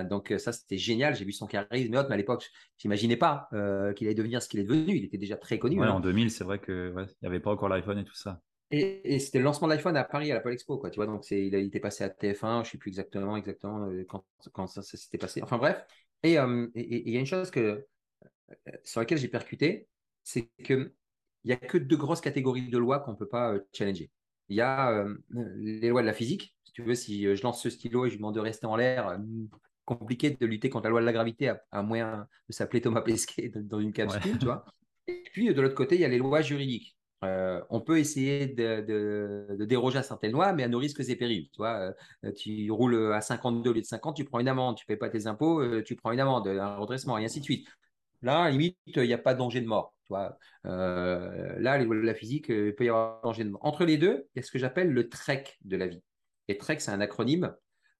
donc, ça, c'était génial. J'ai vu son charisme mais à l'époque, je n'imaginais pas qu'il allait devenir ce qu'il est devenu. Il était déjà très connu. Ouais, hein. En 2000, c'est vrai qu'il n'y avait pas encore l'iPhone et tout ça. Et, c'était le lancement de l'iPhone à Paris à l'Apple Expo, quoi. Tu vois, donc il a été passé à TF1, je ne sais plus exactement, exactement euh, quand, ça, s'était passé. Enfin bref. Euh, et il y a une chose que, euh, sur laquelle j'ai percuté, c'est qu'il n'y a que deux grosses catégories de lois qu'on ne peut pas challenger. Il y a les lois de la physique. Si tu veux, si je lance ce stylo et je lui demande de rester en l'air, compliqué de lutter contre la loi de la gravité à, à moins de s'appeler Thomas Pesquet dans une capsule, tu vois. Et puis de l'autre côté, il y a les lois juridiques. Euh, on peut essayer de, déroger à certaines lois, mais à nos risques et périls. Tu, euh, tu roules à 52 au lieu de 50, tu prends une amende. Tu ne payes pas tes impôts, euh, tu prends une amende, un redressement, et ainsi de suite. Là, limite, il n'y a pas de danger de mort. Là, les lois de la physique, il peut y avoir danger de mort. Entre les deux, il y a ce que j'appelle le TREC de la vie. Et TREC, c'est un acronyme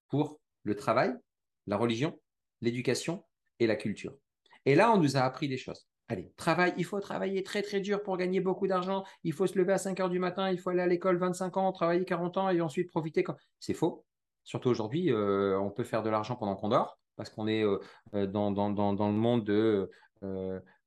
pour le travail, la religion, l'éducation et la culture. Et là, on nous a appris des choses. Allez, travail, il faut travailler très très dur pour gagner beaucoup d'argent. Il faut se lever à 5 heures du matin, il faut aller à l'école 25 ans, travailler 40 ans et ensuite profiter. Quand... C'est faux. Surtout aujourd'hui, euh, on peut faire de l'argent pendant qu'on dort parce qu'on est euh, euh, dans, le monde de,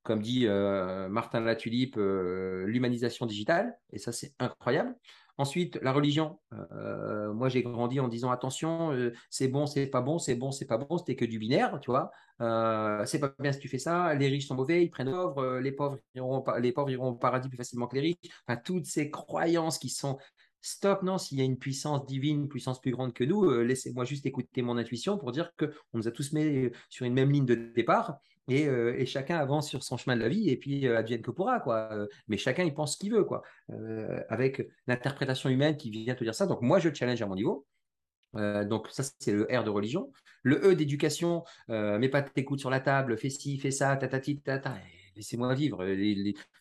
comme dit Martin Latulipe, l'humanisation digitale. Et ça, c'est incroyable. Ensuite, la religion. Euh, moi, j'ai grandi en disant attention, euh, c'est bon, c'est pas bon, c'est bon, c'est pas bon, c'était que du binaire, tu vois. Euh, c'est pas bien si tu fais ça. Les riches sont mauvais, ils prennent pauvres, les pauvres iront, les pauvres iront au paradis plus facilement que les riches. Enfin, toutes ces croyances qui sont stop, non, s'il y a une puissance divine, une puissance plus grande que nous, laissez-moi juste écouter mon intuition pour dire qu'on nous a tous mis sur une même ligne de départ euh, et, chacun avance sur son chemin de la vie et puis euh, advienne que pourra quoi. Euh, mais chacun il pense ce qu'il veut quoi, avec l'interprétation humaine qui vient te dire ça. Donc moi je challenge à mon niveau. donc ça c'est le R de religion. Le E d'éducation, mets pas tes coudes sur la table, fais ci, fais ça, tatati, tata. Laissez-moi vivre.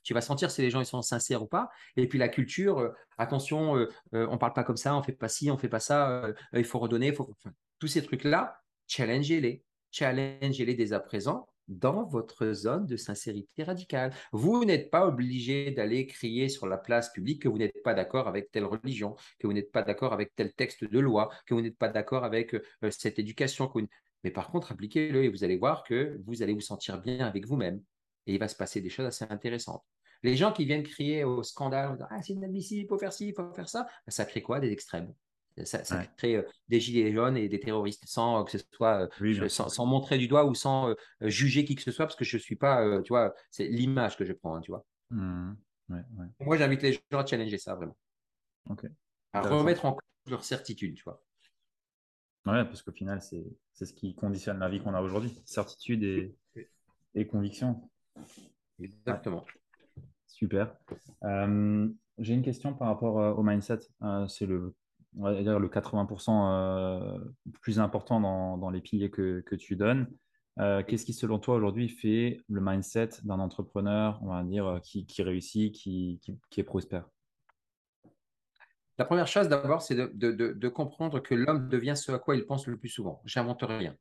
tu vas sentir si les gens ils sont sincères ou pas. Et puis la culture, attention, on parle pas comme ça, on fait pas ci, on fait pas ça. il faut redonner, faut... tous ces trucs là, challengez-les, challengez-les dès à présent dans votre zone de sincérité radicale. Vous n'êtes pas obligé d'aller crier sur la place publique que vous n'êtes pas d'accord avec telle religion, que vous n'êtes pas d'accord avec tel texte de loi, que vous n'êtes pas d'accord avec euh, cette éducation. Mais par contre, appliquez-le et vous allez voir que vous allez vous sentir bien avec vous-même. Et il va se passer des choses assez intéressantes. Les gens qui viennent crier au scandale, ah, c'est inadmissible, il faut faire ci, il faut faire ça, ça crée quoi? Des extrêmes. Ça, crée euh, des gilets jaunes et des terroristes sans euh, que ce soit euh, sans, montrer du doigt ou sans juger qui que ce soit parce que je suis pas tu vois c'est l'image que je prends hein, tu vois. Mmh. moi j'invite les gens à challenger ça vraiment. À remettre en cause leur certitude tu vois. Ouais parce qu'au final c'est ce qui conditionne la vie qu'on a aujourd'hui. Certitude et, et conviction. Exactement. Super. J'ai une question par rapport au mindset. C'est le on va dire le 80% euh, plus important dans, les piliers que, tu donnes. Euh, qu'est-ce qui, selon toi, aujourd'hui fait le mindset d'un entrepreneur, on va dire, euh, qui, réussit, qui, est prospère? La première chose, d'abord, c'est de, comprendre que l'homme devient ce à quoi il pense le plus souvent. J'invente rien.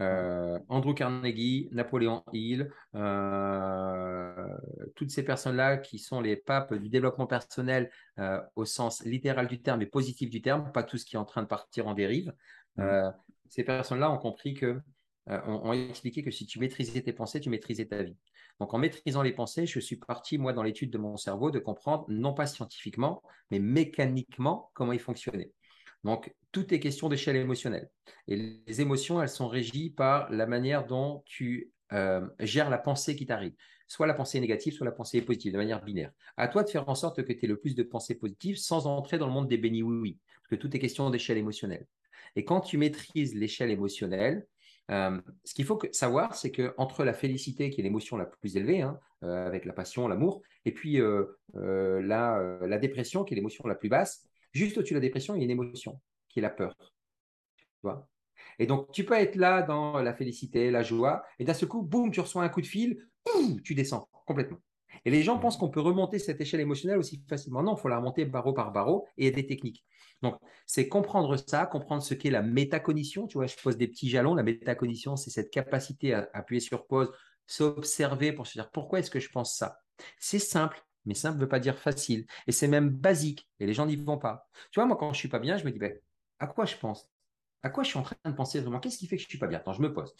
Euh, Andrew Carnegie, Napoléon Hill, euh, toutes ces personnes-là qui sont les papes du développement personnel euh, au sens littéral du terme et positif du terme, pas tout ce qui est en train de partir en dérive. Mmh. ces personnes-là ont compris que, ont, expliqué que si tu maîtrisais tes pensées, tu maîtrisais ta vie. Donc en maîtrisant les pensées, je suis parti, moi, dans l'étude de mon cerveau, de comprendre, non pas scientifiquement, mais mécaniquement, comment il fonctionnait. Donc, tout est question d'échelle émotionnelle. Et les émotions, elles sont régies par la manière dont tu euh, gères la pensée qui t'arrive. Soit la pensée négative, soit la pensée positive, de manière binaire. À toi de faire en sorte que tu aies le plus de pensées positives sans entrer dans le monde des bénis oui-oui. Parce que tout est question d'échelle émotionnelle. Et quand tu maîtrises l'échelle émotionnelle, euh, ce qu'il faut savoir, c'est que entre la félicité, qui est l'émotion la plus élevée, hein, euh, avec la passion, l'amour, et puis la, dépression, qui est l'émotion la plus basse, Juste au-dessus de la dépression, il y a une émotion qui est la peur. Tu vois? Et donc, tu peux être là dans la félicité, la joie, et d'un seul coup, boum, tu reçois un coup de fil, boum, tu descends complètement. Et les gens pensent qu'on peut remonter cette échelle émotionnelle aussi facilement. Non, il faut la remonter barreau par barreau et il y a des techniques. Donc, c'est comprendre ça, comprendre ce qu'est la métacognition. Tu vois, je pose des petits jalons. La métacognition, c'est cette capacité à appuyer sur pause, s'observer pour se dire pourquoi est-ce que je pense ça? C'est simple, mais simple ne veut pas dire facile. Et c'est même basique. Et les gens n'y vont pas. Tu vois, moi, quand je suis pas bien, je me dis, ben, à quoi je pense? À quoi je suis en train de penser vraiment? Qu'est-ce qui fait que je suis pas bien? Attends, je me pose.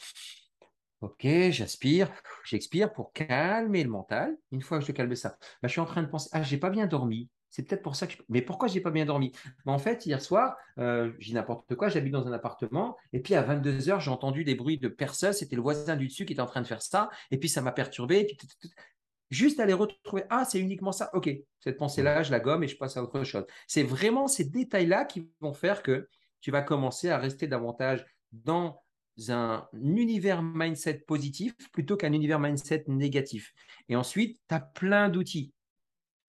Ok, j'aspire, j'expire pour calmer le mental. Une fois que je calme ça, ben, je suis en train de penser, ah, j'ai pas bien dormi. C'est peut-être pour ça que je... Mais pourquoi j'ai pas bien dormi? Ben, En fait, hier soir, euh, j'ai n'importe quoi, j'habite dans un appartement, et puis à 22h, j'ai entendu des bruits de personnes, c'était le voisin du dessus qui était en train de faire ça, et puis ça m'a perturbé, puis juste aller retrouver, ah, c'est uniquement ça, ok, cette pensée-là, je la gomme et je passe à autre chose. C'est vraiment ces détails-là qui vont faire que tu vas commencer à rester davantage dans un univers mindset positif plutôt qu'un univers mindset négatif. Et ensuite, tu as plein d'outils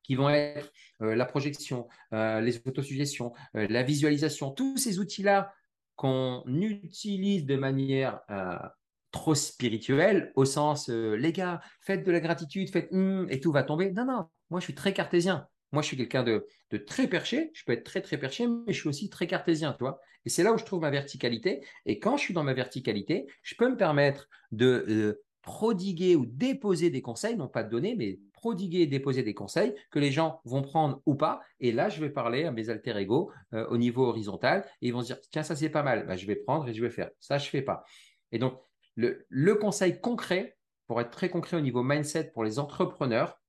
qui vont être euh, la projection, euh, les autosuggestions, euh, la visualisation, tous ces outils-là qu'on utilise de manière trop spirituel au sens euh, les gars, faites de la gratitude, faites hum, et tout va tomber. Non, non, moi je suis très cartésien. Moi je suis quelqu'un de, très perché. Je peux être très très perché, mais je suis aussi très cartésien, tu vois. Et c'est là où je trouve ma verticalité. Et quand je suis dans ma verticalité, je peux me permettre de euh, prodiguer ou déposer des conseils, non pas de donner, mais prodiguer et déposer des conseils que les gens vont prendre ou pas. Et là, je vais parler à mes alter ego euh, au niveau horizontal et ils vont se dire tiens, ça c'est pas mal. Bah, je vais prendre et je vais faire. Ça, je fais pas. Et donc, le, conseil concret, pour être très concret au niveau mindset pour les entrepreneurs,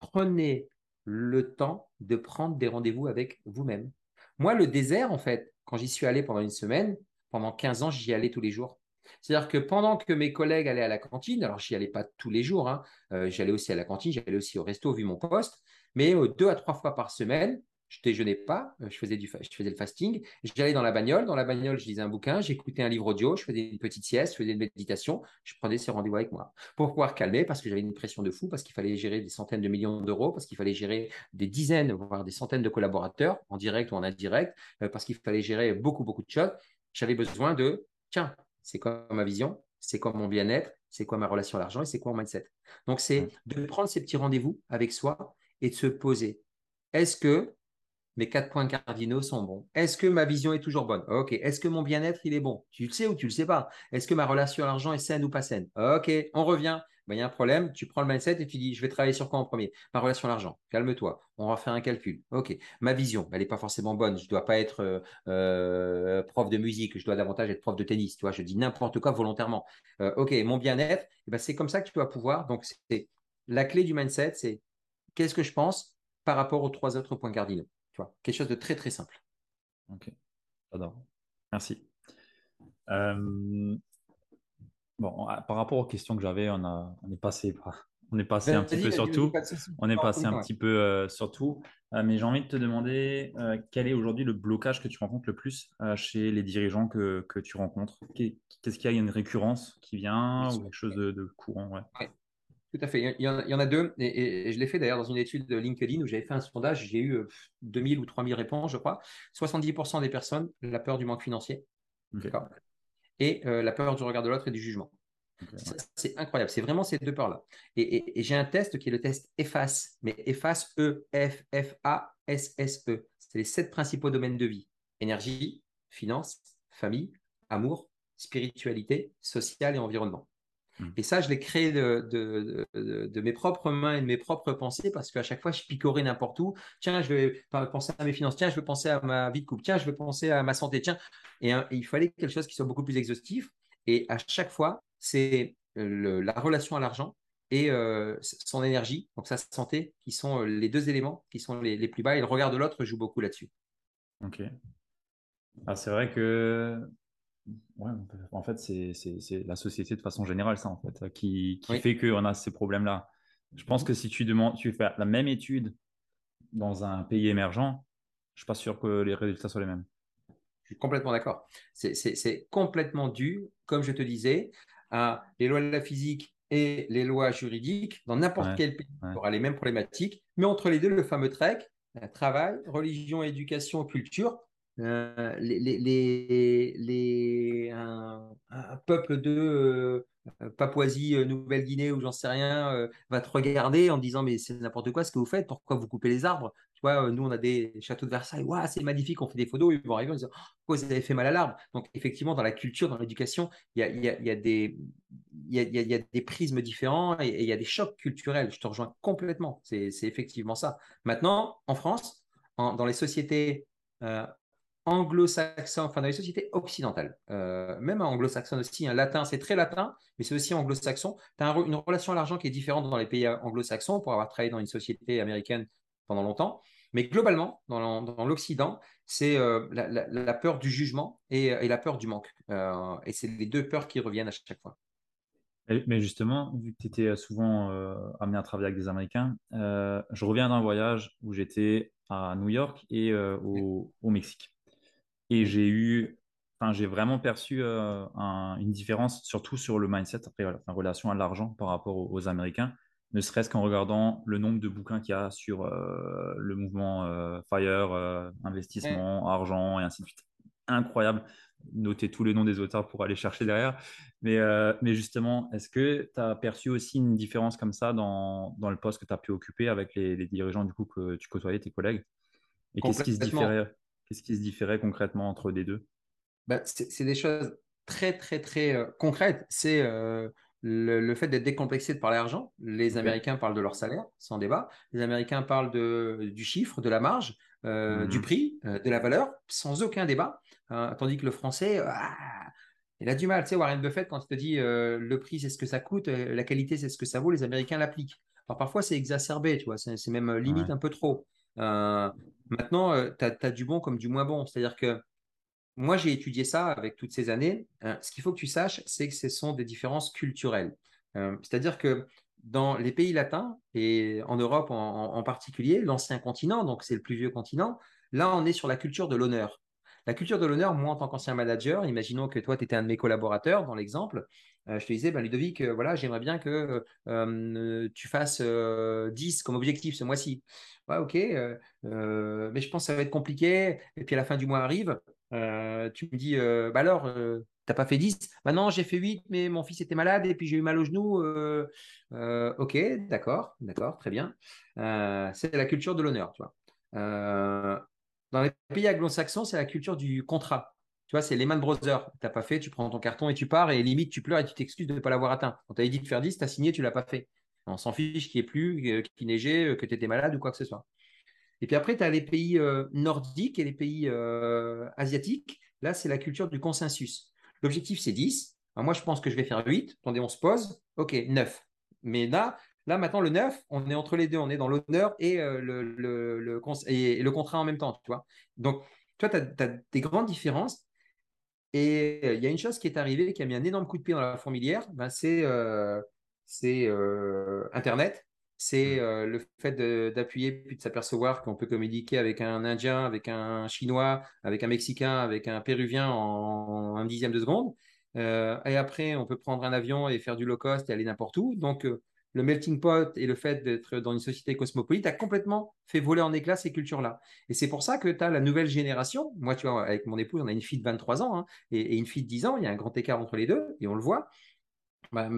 prenez le temps de prendre des rendez-vous avec vous-même. Moi, le désert, en fait, quand j'y suis allé pendant une semaine, pendant 15 ans, j'y allais tous les jours. C'est-à-dire que pendant que mes collègues allaient à la cantine, alors j'y allais pas tous les jours, hein, euh, j'allais aussi à la cantine, j'allais aussi au resto vu mon poste, mais euh, deux à trois fois par semaine, je déjeunais pas, euh, je faisais, du, je faisais le fasting. J'allais dans la bagnole. Dans la bagnole, je lisais un bouquin, j'écoutais un livre audio, je faisais une petite sieste, je faisais une méditation. Je prenais ces rendez-vous avec moi pour pouvoir calmer parce que j'avais une pression de fou, parce qu'il fallait gérer des centaines de millions d'euros, parce qu'il fallait gérer des dizaines, voire des centaines de collaborateurs en direct ou en indirect, euh, parce qu'il fallait gérer beaucoup, beaucoup de choses. J'avais besoin de, tiens, c'est quoi ma vision, c'est quoi mon bien-être, c'est quoi ma relation à l'argent et c'est quoi mon mindset. Donc, c'est de prendre ces petits rendez-vous avec soi et de se poser. Est-ce que mes quatre points cardinaux sont bons. Est-ce que ma vision est toujours bonne? Ok. Est-ce que mon bien-être, il est bon? Tu le sais ou tu le sais pas? Est-ce que ma relation à l'argent est saine ou pas saine? Ok, on revient. Ben, il y a un problème, tu prends le mindset et tu dis, je vais travailler sur quoi en premier? Ma relation à l'argent. Calme-toi. On va faire un calcul. Ok. Ma vision, elle n'est pas forcément bonne. Je ne dois pas être euh, euh, prof de musique. Je dois davantage être prof de tennis. Tu vois, je dis n'importe quoi volontairement. Euh, ok. Mon bien-être, eh ben, c'est comme ça que tu vas pouvoir. Donc, c'est la clé du mindset, c'est qu'est-ce que je pense par rapport aux trois autres points cardinaux? Quelque chose de très très simple. Ok, j'adore. Merci. Euh, bon, par rapport aux questions que j'avais, on, a, on est passé on est passé un petit peu sur tout. On est passé un petit peu sur tout. mais j'ai envie de te demander euh, quel est aujourd'hui le blocage que tu rencontres le plus euh, chez les dirigeants que, que tu rencontres? Qu'est-ce qu'il y a? Une récurrence qui vient ou quelque chose de, courant ouais. Tout à fait. Il y en, a deux, et, je l'ai fait d'ailleurs dans une étude de LinkedIn où j'avais fait un sondage, j'ai eu 2000 euh, ou 3000 réponses, je crois. 70% des personnes, la peur du manque financier, et euh, la peur du regard de l'autre et du jugement. C'est incroyable, c'est vraiment ces deux peurs-là. Et, j'ai un test qui est le test EFAS, mais EFAS, E-F-F-A-S-S-E. C'est les sept principaux domaines de vie. Énergie, finance, famille, amour, spiritualité, social et environnement. Mm. Et ça, je l'ai créé de, de, mes propres mains et de mes propres pensées parce qu'à chaque fois, je picorais n'importe où. Tiens, je vais penser à mes finances. Tiens, je vais penser à ma vie de couple. Tiens, je vais penser à ma santé. Tiens, et, il fallait quelque chose qui soit beaucoup plus exhaustif. Et à chaque fois, c'est la relation à l'argent et euh, son énergie, donc sa santé, qui sont euh, les deux éléments qui sont les, les plus bas. Et le regard de l'autre joue beaucoup là-dessus. Ok. Ah, c'est vrai que Ouais, en fait, c'est la société de façon générale, ça, en fait, qui, qui fait qu'on a ces problèmes-là. Je pense que si tu demandes, tu fais la même étude dans un pays émergent, je suis pas sûr que les résultats soient les mêmes. Je suis complètement d'accord. C'est complètement dû, comme je te disais, à les lois de la physique et les lois juridiques. Dans n'importe quel pays, il y aura les mêmes problématiques. Mais entre les deux, le fameux trek, travail, religion, éducation, culture, les, les, les, un, peuple de Papouasie, Nouvelle-Guinée ou j'en sais rien, va te regarder en disant mais c'est n'importe quoi ce que vous faites, pourquoi vous coupez les arbres? Tu vois, nous on a des châteaux de Versailles, c'est magnifique, on fait des photos, ils vont arriver en disant pourquoi vous avez fait mal à l'arbre? Donc effectivement, dans la culture, dans l'éducation, il y a, y, y, a des, y, a, y a des prismes différents et il y a des chocs culturels. Je te rejoins complètement, c'est effectivement ça. Maintenant, en France, dans les sociétés anglo-saxon, enfin dans les sociétés occidentales, euh, même anglo-saxon aussi, un latin, c'est très latin, mais c'est aussi anglo-saxon. Tu as une relation à l'argent qui est différente dans les pays anglo-saxons pour avoir travaillé dans une société américaine pendant longtemps. Mais globalement, dans l'Occident, c'est euh, la, peur du jugement et, la peur du manque. Euh, et c'est les deux peurs qui reviennent à chaque fois. Mais justement, vu que tu étais souvent amené à travailler avec des Américains, je reviens d'un voyage où j'étais à New York et au Mexique. Et j'ai eu, enfin, j'ai vraiment perçu euh, une différence, surtout sur le mindset, après, en relation à l'argent par rapport aux, Américains, ne serait-ce qu'en regardant le nombre de bouquins qu'il y a sur euh, le mouvement euh, FIRE, investissement, argent et ainsi de suite. Incroyable. Notez tous les noms des auteurs pour aller chercher derrière. Mais, mais justement, est-ce que tu as perçu aussi une différence comme ça dans, dans le poste que tu as pu occuper avec les, les, dirigeants du coup que tu côtoyais, tes collègues? Et qu'est-ce qui se différait? Qu'est-ce qui se différait concrètement entre les deux? Bah, C'est des choses très, très, très euh, concrètes. C'est euh, le, fait d'être décomplexé de parler argent. Les Américains parlent de leur salaire, sans débat. Les Américains parlent de, du chiffre, de la marge, euh, du mhm. prix, de la valeur, sans aucun débat. tandis que le français, ah, il a du mal. Tu sais, Warren Buffett, quand il te dit le prix, c'est ce que ça coûte, la qualité, c'est ce que ça vaut, les Américains l'appliquent. Alors parfois, c'est exacerbé, tu vois, c'est même limite un peu trop. Maintenant, euh, tu as, du bon comme du moins bon. C'est-à-dire que moi, j'ai étudié ça avec toutes ces années. Euh, ce qu'il faut que tu saches, c'est que ce sont des différences culturelles. Euh, c'est-à-dire que dans les pays latins, et en Europe en, particulier, l'ancien continent, donc c'est le plus vieux continent, là, on est sur la culture de l'honneur. La culture de l'honneur, moi, en tant qu'ancien manager, imaginons que toi, tu étais un de mes collaborateurs dans l'exemple, je te disais, ben, Ludovic, voilà, j'aimerais bien que tu fasses 10 comme objectif ce mois-ci ok, euh, euh, mais je pense que ça va être compliqué. Et puis à la fin du mois arrive, euh, tu me dis, bah alors, t'as pas fait 10 Bah non, j'ai fait 8, mais mon fils était malade et puis j'ai eu mal au genou. ok, d'accord, d'accord, très bien. c'est la culture de l'honneur, tu dans les pays anglo-saxons, c'est la culture du contrat. Tu vois, c'est Lehman Brothers. Tu n'as pas fait, tu prends ton carton et tu pars et limite, tu pleures et tu t'excuses de ne pas l'avoir atteint. On t'avait dit de faire 10, tu as signé, tu l'as pas fait. On s'en fiche qu'il n'y ait plus, qu'il neigeait, que tu étais malade ou quoi que ce soit. Et puis après, tu as les pays euh, nordiques et les pays euh, asiatiques. Là, c'est la culture du consensus. L'objectif, c'est 10. moi, je pense que je vais faire 8. Attendez, on se pose. OK, 9. Mais là, là, maintenant, le 9, on est entre les deux. On est dans l'honneur et, euh, le, le, le, et, le contrat en même temps. Tu vois Donc, toi, tu as, des grandes différences. Et il y a une chose qui est arrivée, qui a mis un énorme coup de pied dans la fourmilière, ben, c'est c'est euh, Internet, c'est mmh. euh, le fait d'appuyer puis de s'apercevoir qu'on peut communiquer avec un Indien, avec un Chinois, avec un Mexicain, avec un Péruvien en, un dixième de seconde. Euh, et après, on peut prendre un avion et faire du low cost et aller n'importe où. Donc, le melting pot et le fait d'être dans une société cosmopolite a complètement fait voler en éclats ces cultures-là. Et c'est pour ça que tu as la nouvelle génération. Moi, tu vois, avec mon épouse, on a une fille de 23 ans hein, et, une fille de 10 ans. Il y a un grand écart entre les deux et on le voit. Bah,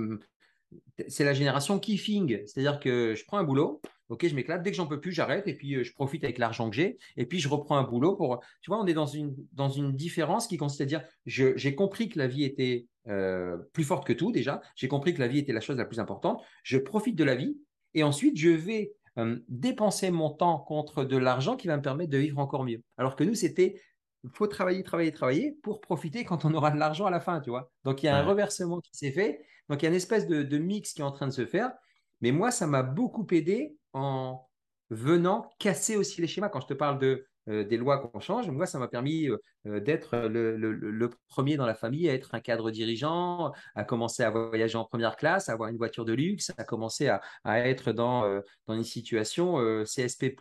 c'est la génération kiffing. C'est-à-dire que je prends un boulot, ok, je m'éclate, dès que j'en peux plus, j'arrête et puis euh, je profite avec l'argent que j'ai et puis je reprends un boulot pour. Tu vois, on est dans une, dans une différence qui consiste à dire j'ai compris que la vie était euh, plus forte que tout déjà, j'ai compris que la vie était la chose la plus importante, je profite de la vie et ensuite je vais euh, dépenser mon temps contre de l'argent qui va me permettre de vivre encore mieux. Alors que nous, c'était il faut travailler, travailler, travailler pour profiter quand on aura de l'argent à la fin, tu vois. Donc, il y a un reversement qui s'est fait. Donc, il y a une espèce de, mix qui est en train de se faire. Mais moi, ça m'a beaucoup aidé en venant casser aussi les schémas. Quand je te parle de euh, des lois qu'on change. Moi, ça m'a permis euh, euh, d'être le, premier dans la famille à être un cadre dirigeant, à commencer à voyager en première classe, à avoir une voiture de luxe, à commencer à, être dans, dans une situation CSP++.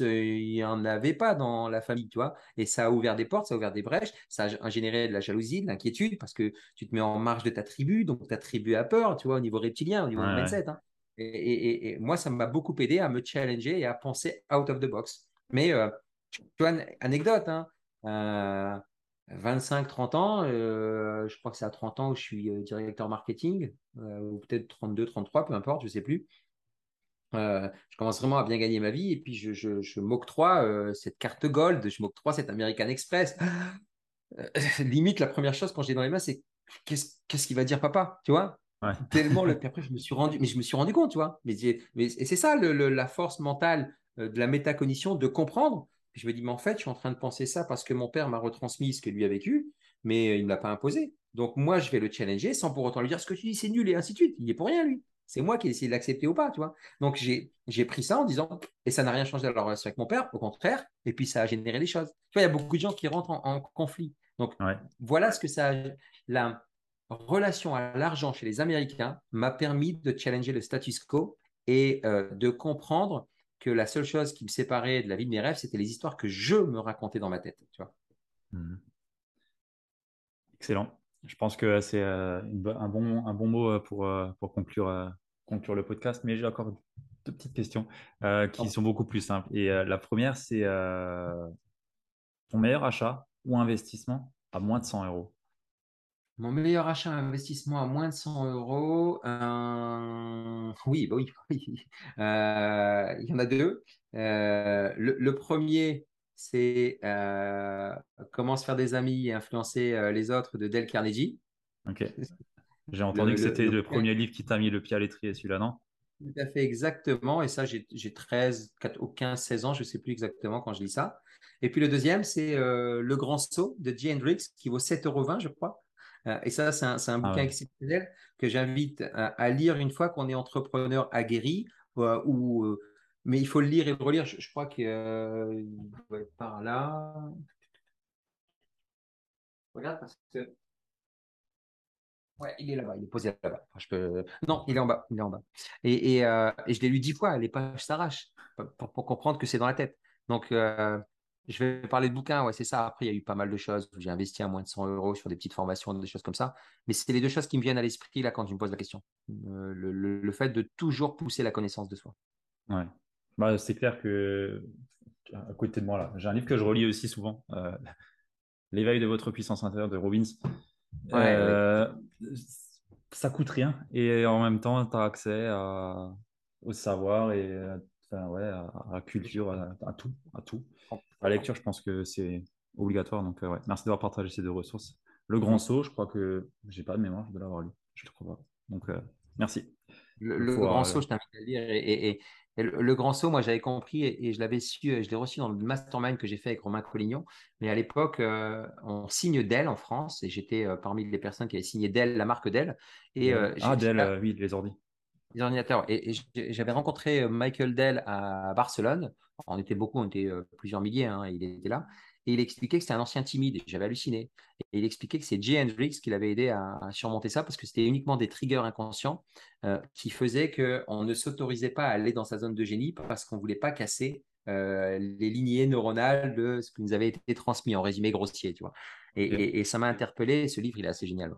il n'y en avait pas dans la famille, tu vois. Et ça a ouvert des portes, ça a ouvert des brèches, ça a généré de la jalousie, de l'inquiétude, parce que tu te mets en marge de ta tribu, donc ta tribu a peur, tu vois, au niveau reptilien, au niveau mindset. Hein. Et, moi, ça m'a beaucoup aidé à me challenger et à penser out of the box. Mais tu vois, anecdote, hein. 25-30 ans, je crois que c'est à 30 ans où je suis directeur marketing, ou peut-être 32, 33, peu importe, je ne sais plus. je commence vraiment à bien gagner ma vie et puis je, je, m'octroie cette carte gold, je m'octroie cette American Express. limite, la première chose quand j'ai dans les mains, c'est qu'est-ce qu'il va dire papa, tu vois? Tellement le. Puis après, je me suis rendu, mais je me suis rendu compte, tu vois. Mais, mais et c'est ça le, la force mentale euh, de la métacognition, de comprendre. je me dis, mais en fait, je suis en train de penser ça parce que mon père m'a retransmis ce que lui a vécu, mais il ne l'a pas imposé. Donc moi, je vais le challenger sans pour autant lui dire ce que tu dis, c'est nul et ainsi de suite. Il est pour rien, lui. C'est moi qui ai essayé de l'accepter ou pas, tu vois. Donc j'ai pris ça en disant, et ça n'a rien changé dans la relation avec mon père, au contraire, et puis ça a généré des choses. Tu vois, il y a beaucoup de gens qui rentrent en, conflit. Donc voilà ce que ça a. La relation à l'argent chez les Américains m'a permis de challenger le status quo et euh, de comprendre que la seule chose qui me séparait de la vie de mes rêves, c'était les histoires que je me racontais dans ma tête. Tu vois. Mmh. Excellent. Je pense que c'est euh, un, bon, un bon mot euh, pour, pour conclure, conclure le podcast, mais j'ai encore deux petites questions qui sont beaucoup plus simples. Et la première, c'est ton meilleur achat ou investissement à moins de 100 euros? Mon meilleur achat investissement à moins de 100 euros, oui, bah oui, il y en a deux. le, premier, c'est euh, Comment se faire des amis et influencer euh, les autres de Dale Carnegie. Ok. J'ai entendu que c'était le, premier livre qui t'a mis le pied à l'étrier, celui-là, non? Tout à fait, exactement. Et ça, j'ai 13, 4, ou 15, 16 ans, je ne sais plus exactement quand je lis ça. Et puis le deuxième, c'est euh, Le Grand Saut de J. Hendrix, qui vaut 7,20 euros, je crois. Et ça, c'est un, un, ah bouquin exceptionnel que j'invite à, lire une fois qu'on est entrepreneur aguerri ou mais il faut le lire et le relire. Je, crois qu'il euh, va être par là. Regarde parce que. Ouais, il est là-bas, il est posé là-bas. je peux... Non, il est en bas, il est en bas. Et, et, euh, et je l'ai lu dix fois, les pages s'arrachent pour, pour, comprendre que c'est dans la tête. Donc, euh, je vais parler de bouquins, ouais, c'est ça. Après, il y a eu pas mal de choses. J'ai investi à moins de 100 euros sur des petites formations, des choses comme ça. Mais c'est les deux choses qui me viennent à l'esprit là quand tu me poses la question. le, le, le, fait de toujours pousser la connaissance de soi. Ouais. Bah, c'est clair que à côté de moi là, j'ai un livre que je relis aussi souvent, euh, L'éveil de votre puissance intérieure de Robbins. Euh, ça coûte rien et en même temps, tu as accès au savoir et enfin, ouais, à, la culture, à, tout, à tout. La lecture, je pense que c'est obligatoire. Donc, euh, ouais. merci d'avoir partagé ces deux ressources. Le Grand Saut, je crois que j'ai pas de mémoire de l'avoir lu. Je ne crois pas. Donc, merci. Le, Grand Saut, je t'invite à lire et, le, grand saut, moi, j'avais compris et, je l'avais su, euh, je l'ai reçu dans le mastermind que j'ai fait avec Romain Collignon. Mais à l'époque, euh, on signe Dell en France et j'étais euh, parmi les personnes qui avaient signé Dell, la marque Dell. Et, ah, Dell, oui, les ordi. Les ordinateurs. Et, j'avais rencontré Michael Dell à Barcelone. On était beaucoup, on était plusieurs milliers, hein, il était là. Et il expliquait que c'était un ancien timide. J'avais halluciné. Et il expliquait que c'est Jay Hendrix qui l'avait aidé à, surmonter ça parce que c'était uniquement des triggers inconscients euh, qui faisaient qu'on ne s'autorisait pas à aller dans sa zone de génie parce qu'on ne voulait pas casser euh, les lignées neuronales de ce qui nous avait été transmis en résumé grossier. Tu vois. Et, ça m'a interpellé. ce livre, il est assez génial.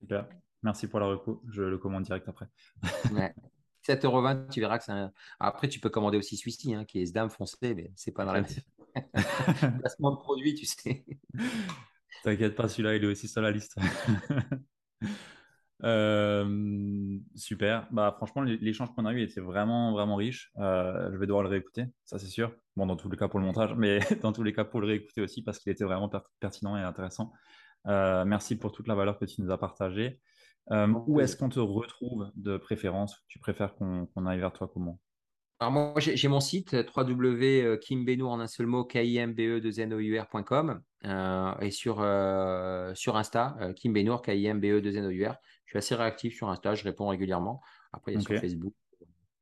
Super. Merci pour la recours. Je le commande direct après. ouais. 7,20€, tu verras que c'est un... Après, tu peux commander aussi celui-ci, hein, qui est Sdam foncé, mais c'est pas dans la Placement de produit, tu sais. T'inquiète pas, celui-là, il est aussi sur la liste. Euh, super. Bah, franchement, l'échange qu'on a eu était vraiment, vraiment riche. Euh, je vais devoir le réécouter, ça c'est sûr. Bon, dans tous les cas pour le montage, mais dans tous les cas pour le réécouter aussi parce qu'il était vraiment pertinent et intéressant. Euh, merci pour toute la valeur que tu nous as partagée. Où est-ce qu'on te retrouve de préférence? Tu préfères qu'on aille vers toi comment? Alors moi, j'ai mon site www.kimbenour en un seul mot, kimbe 2 nourcom euh, et sur, euh, sur Insta, euh, kimbenour, kimbe 2 nour Je suis assez réactif sur Insta, je réponds régulièrement. Après, il y a sur Facebook.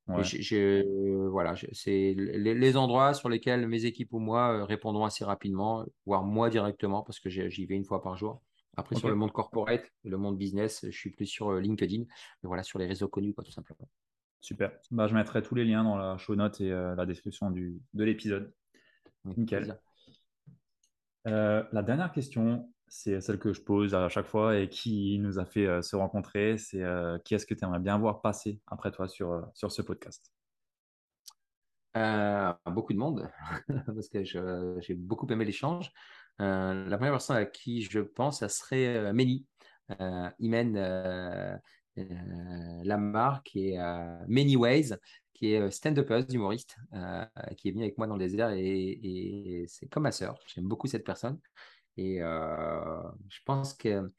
voilà, c'est les, endroits sur lesquels mes équipes ou moi répondront assez rapidement, voire moi directement, parce que j'y vais une fois par jour. Après, sur le monde corporate, le monde business, je suis plus sur LinkedIn, mais voilà, sur les réseaux connus, quoi, tout simplement. Super. Bah, je mettrai tous les liens dans la show note et euh, la description du, de l'épisode. Nickel. Euh, la dernière question, c'est celle que je pose à chaque fois et qui nous a fait euh, se rencontrer. C'est qui est-ce que tu aimerais bien voir passer après toi sur, sur ce podcast? Beaucoup de monde, parce que j'ai beaucoup aimé l'échange. La première personne à qui je pense, ça serait Méni, Imen Lamar, qui est Many Ways, qui est stand-upper, humoriste, qui est venu avec moi dans le désert et, c'est comme ma sœur. J'aime beaucoup cette personne. Et je pense que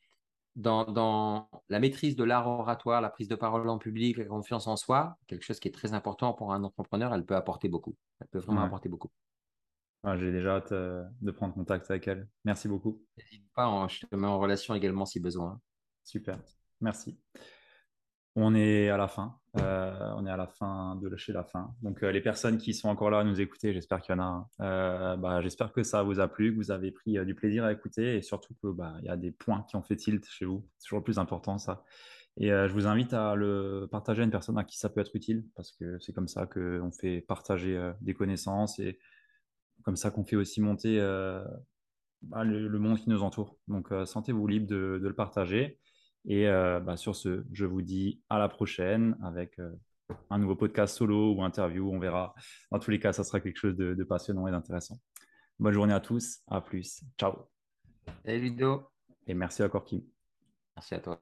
dans, la maîtrise de l'art oratoire, la prise de parole en public, la confiance en soi, quelque chose qui est très important pour un entrepreneur, elle peut apporter beaucoup. Elle peut vraiment apporter beaucoup. J'ai déjà hâte euh, de prendre contact avec elle. Merci beaucoup. N'hésite pas, je te mets en relation également si besoin. Super, merci. On est à la fin. Euh, on est à la fin de lâcher la fin. Donc, euh, les personnes qui sont encore là à nous écouter, j'espère qu'il y en a. Euh, bah, j'espère que ça vous a plu, que vous avez pris du plaisir à écouter et surtout qu'il bah, y a des points qui ont fait tilt chez vous. C'est toujours le plus important, ça. Et je vous invite à le partager à une personne à qui ça peut être utile parce que c'est comme ça qu'on fait partager des connaissances et comme ça qu'on fait aussi monter bah, le, monde qui nous entoure. Donc, sentez-vous libre de, de le partager. Et euh, bah, sur ce, je vous dis à la prochaine avec euh, un nouveau podcast solo ou interview. On verra. Dans tous les cas, ça sera quelque chose de, passionnant et d'intéressant. Bonne journée à tous. À plus. Ciao. Salut Ludo. Et merci encore, Kim. Merci à toi.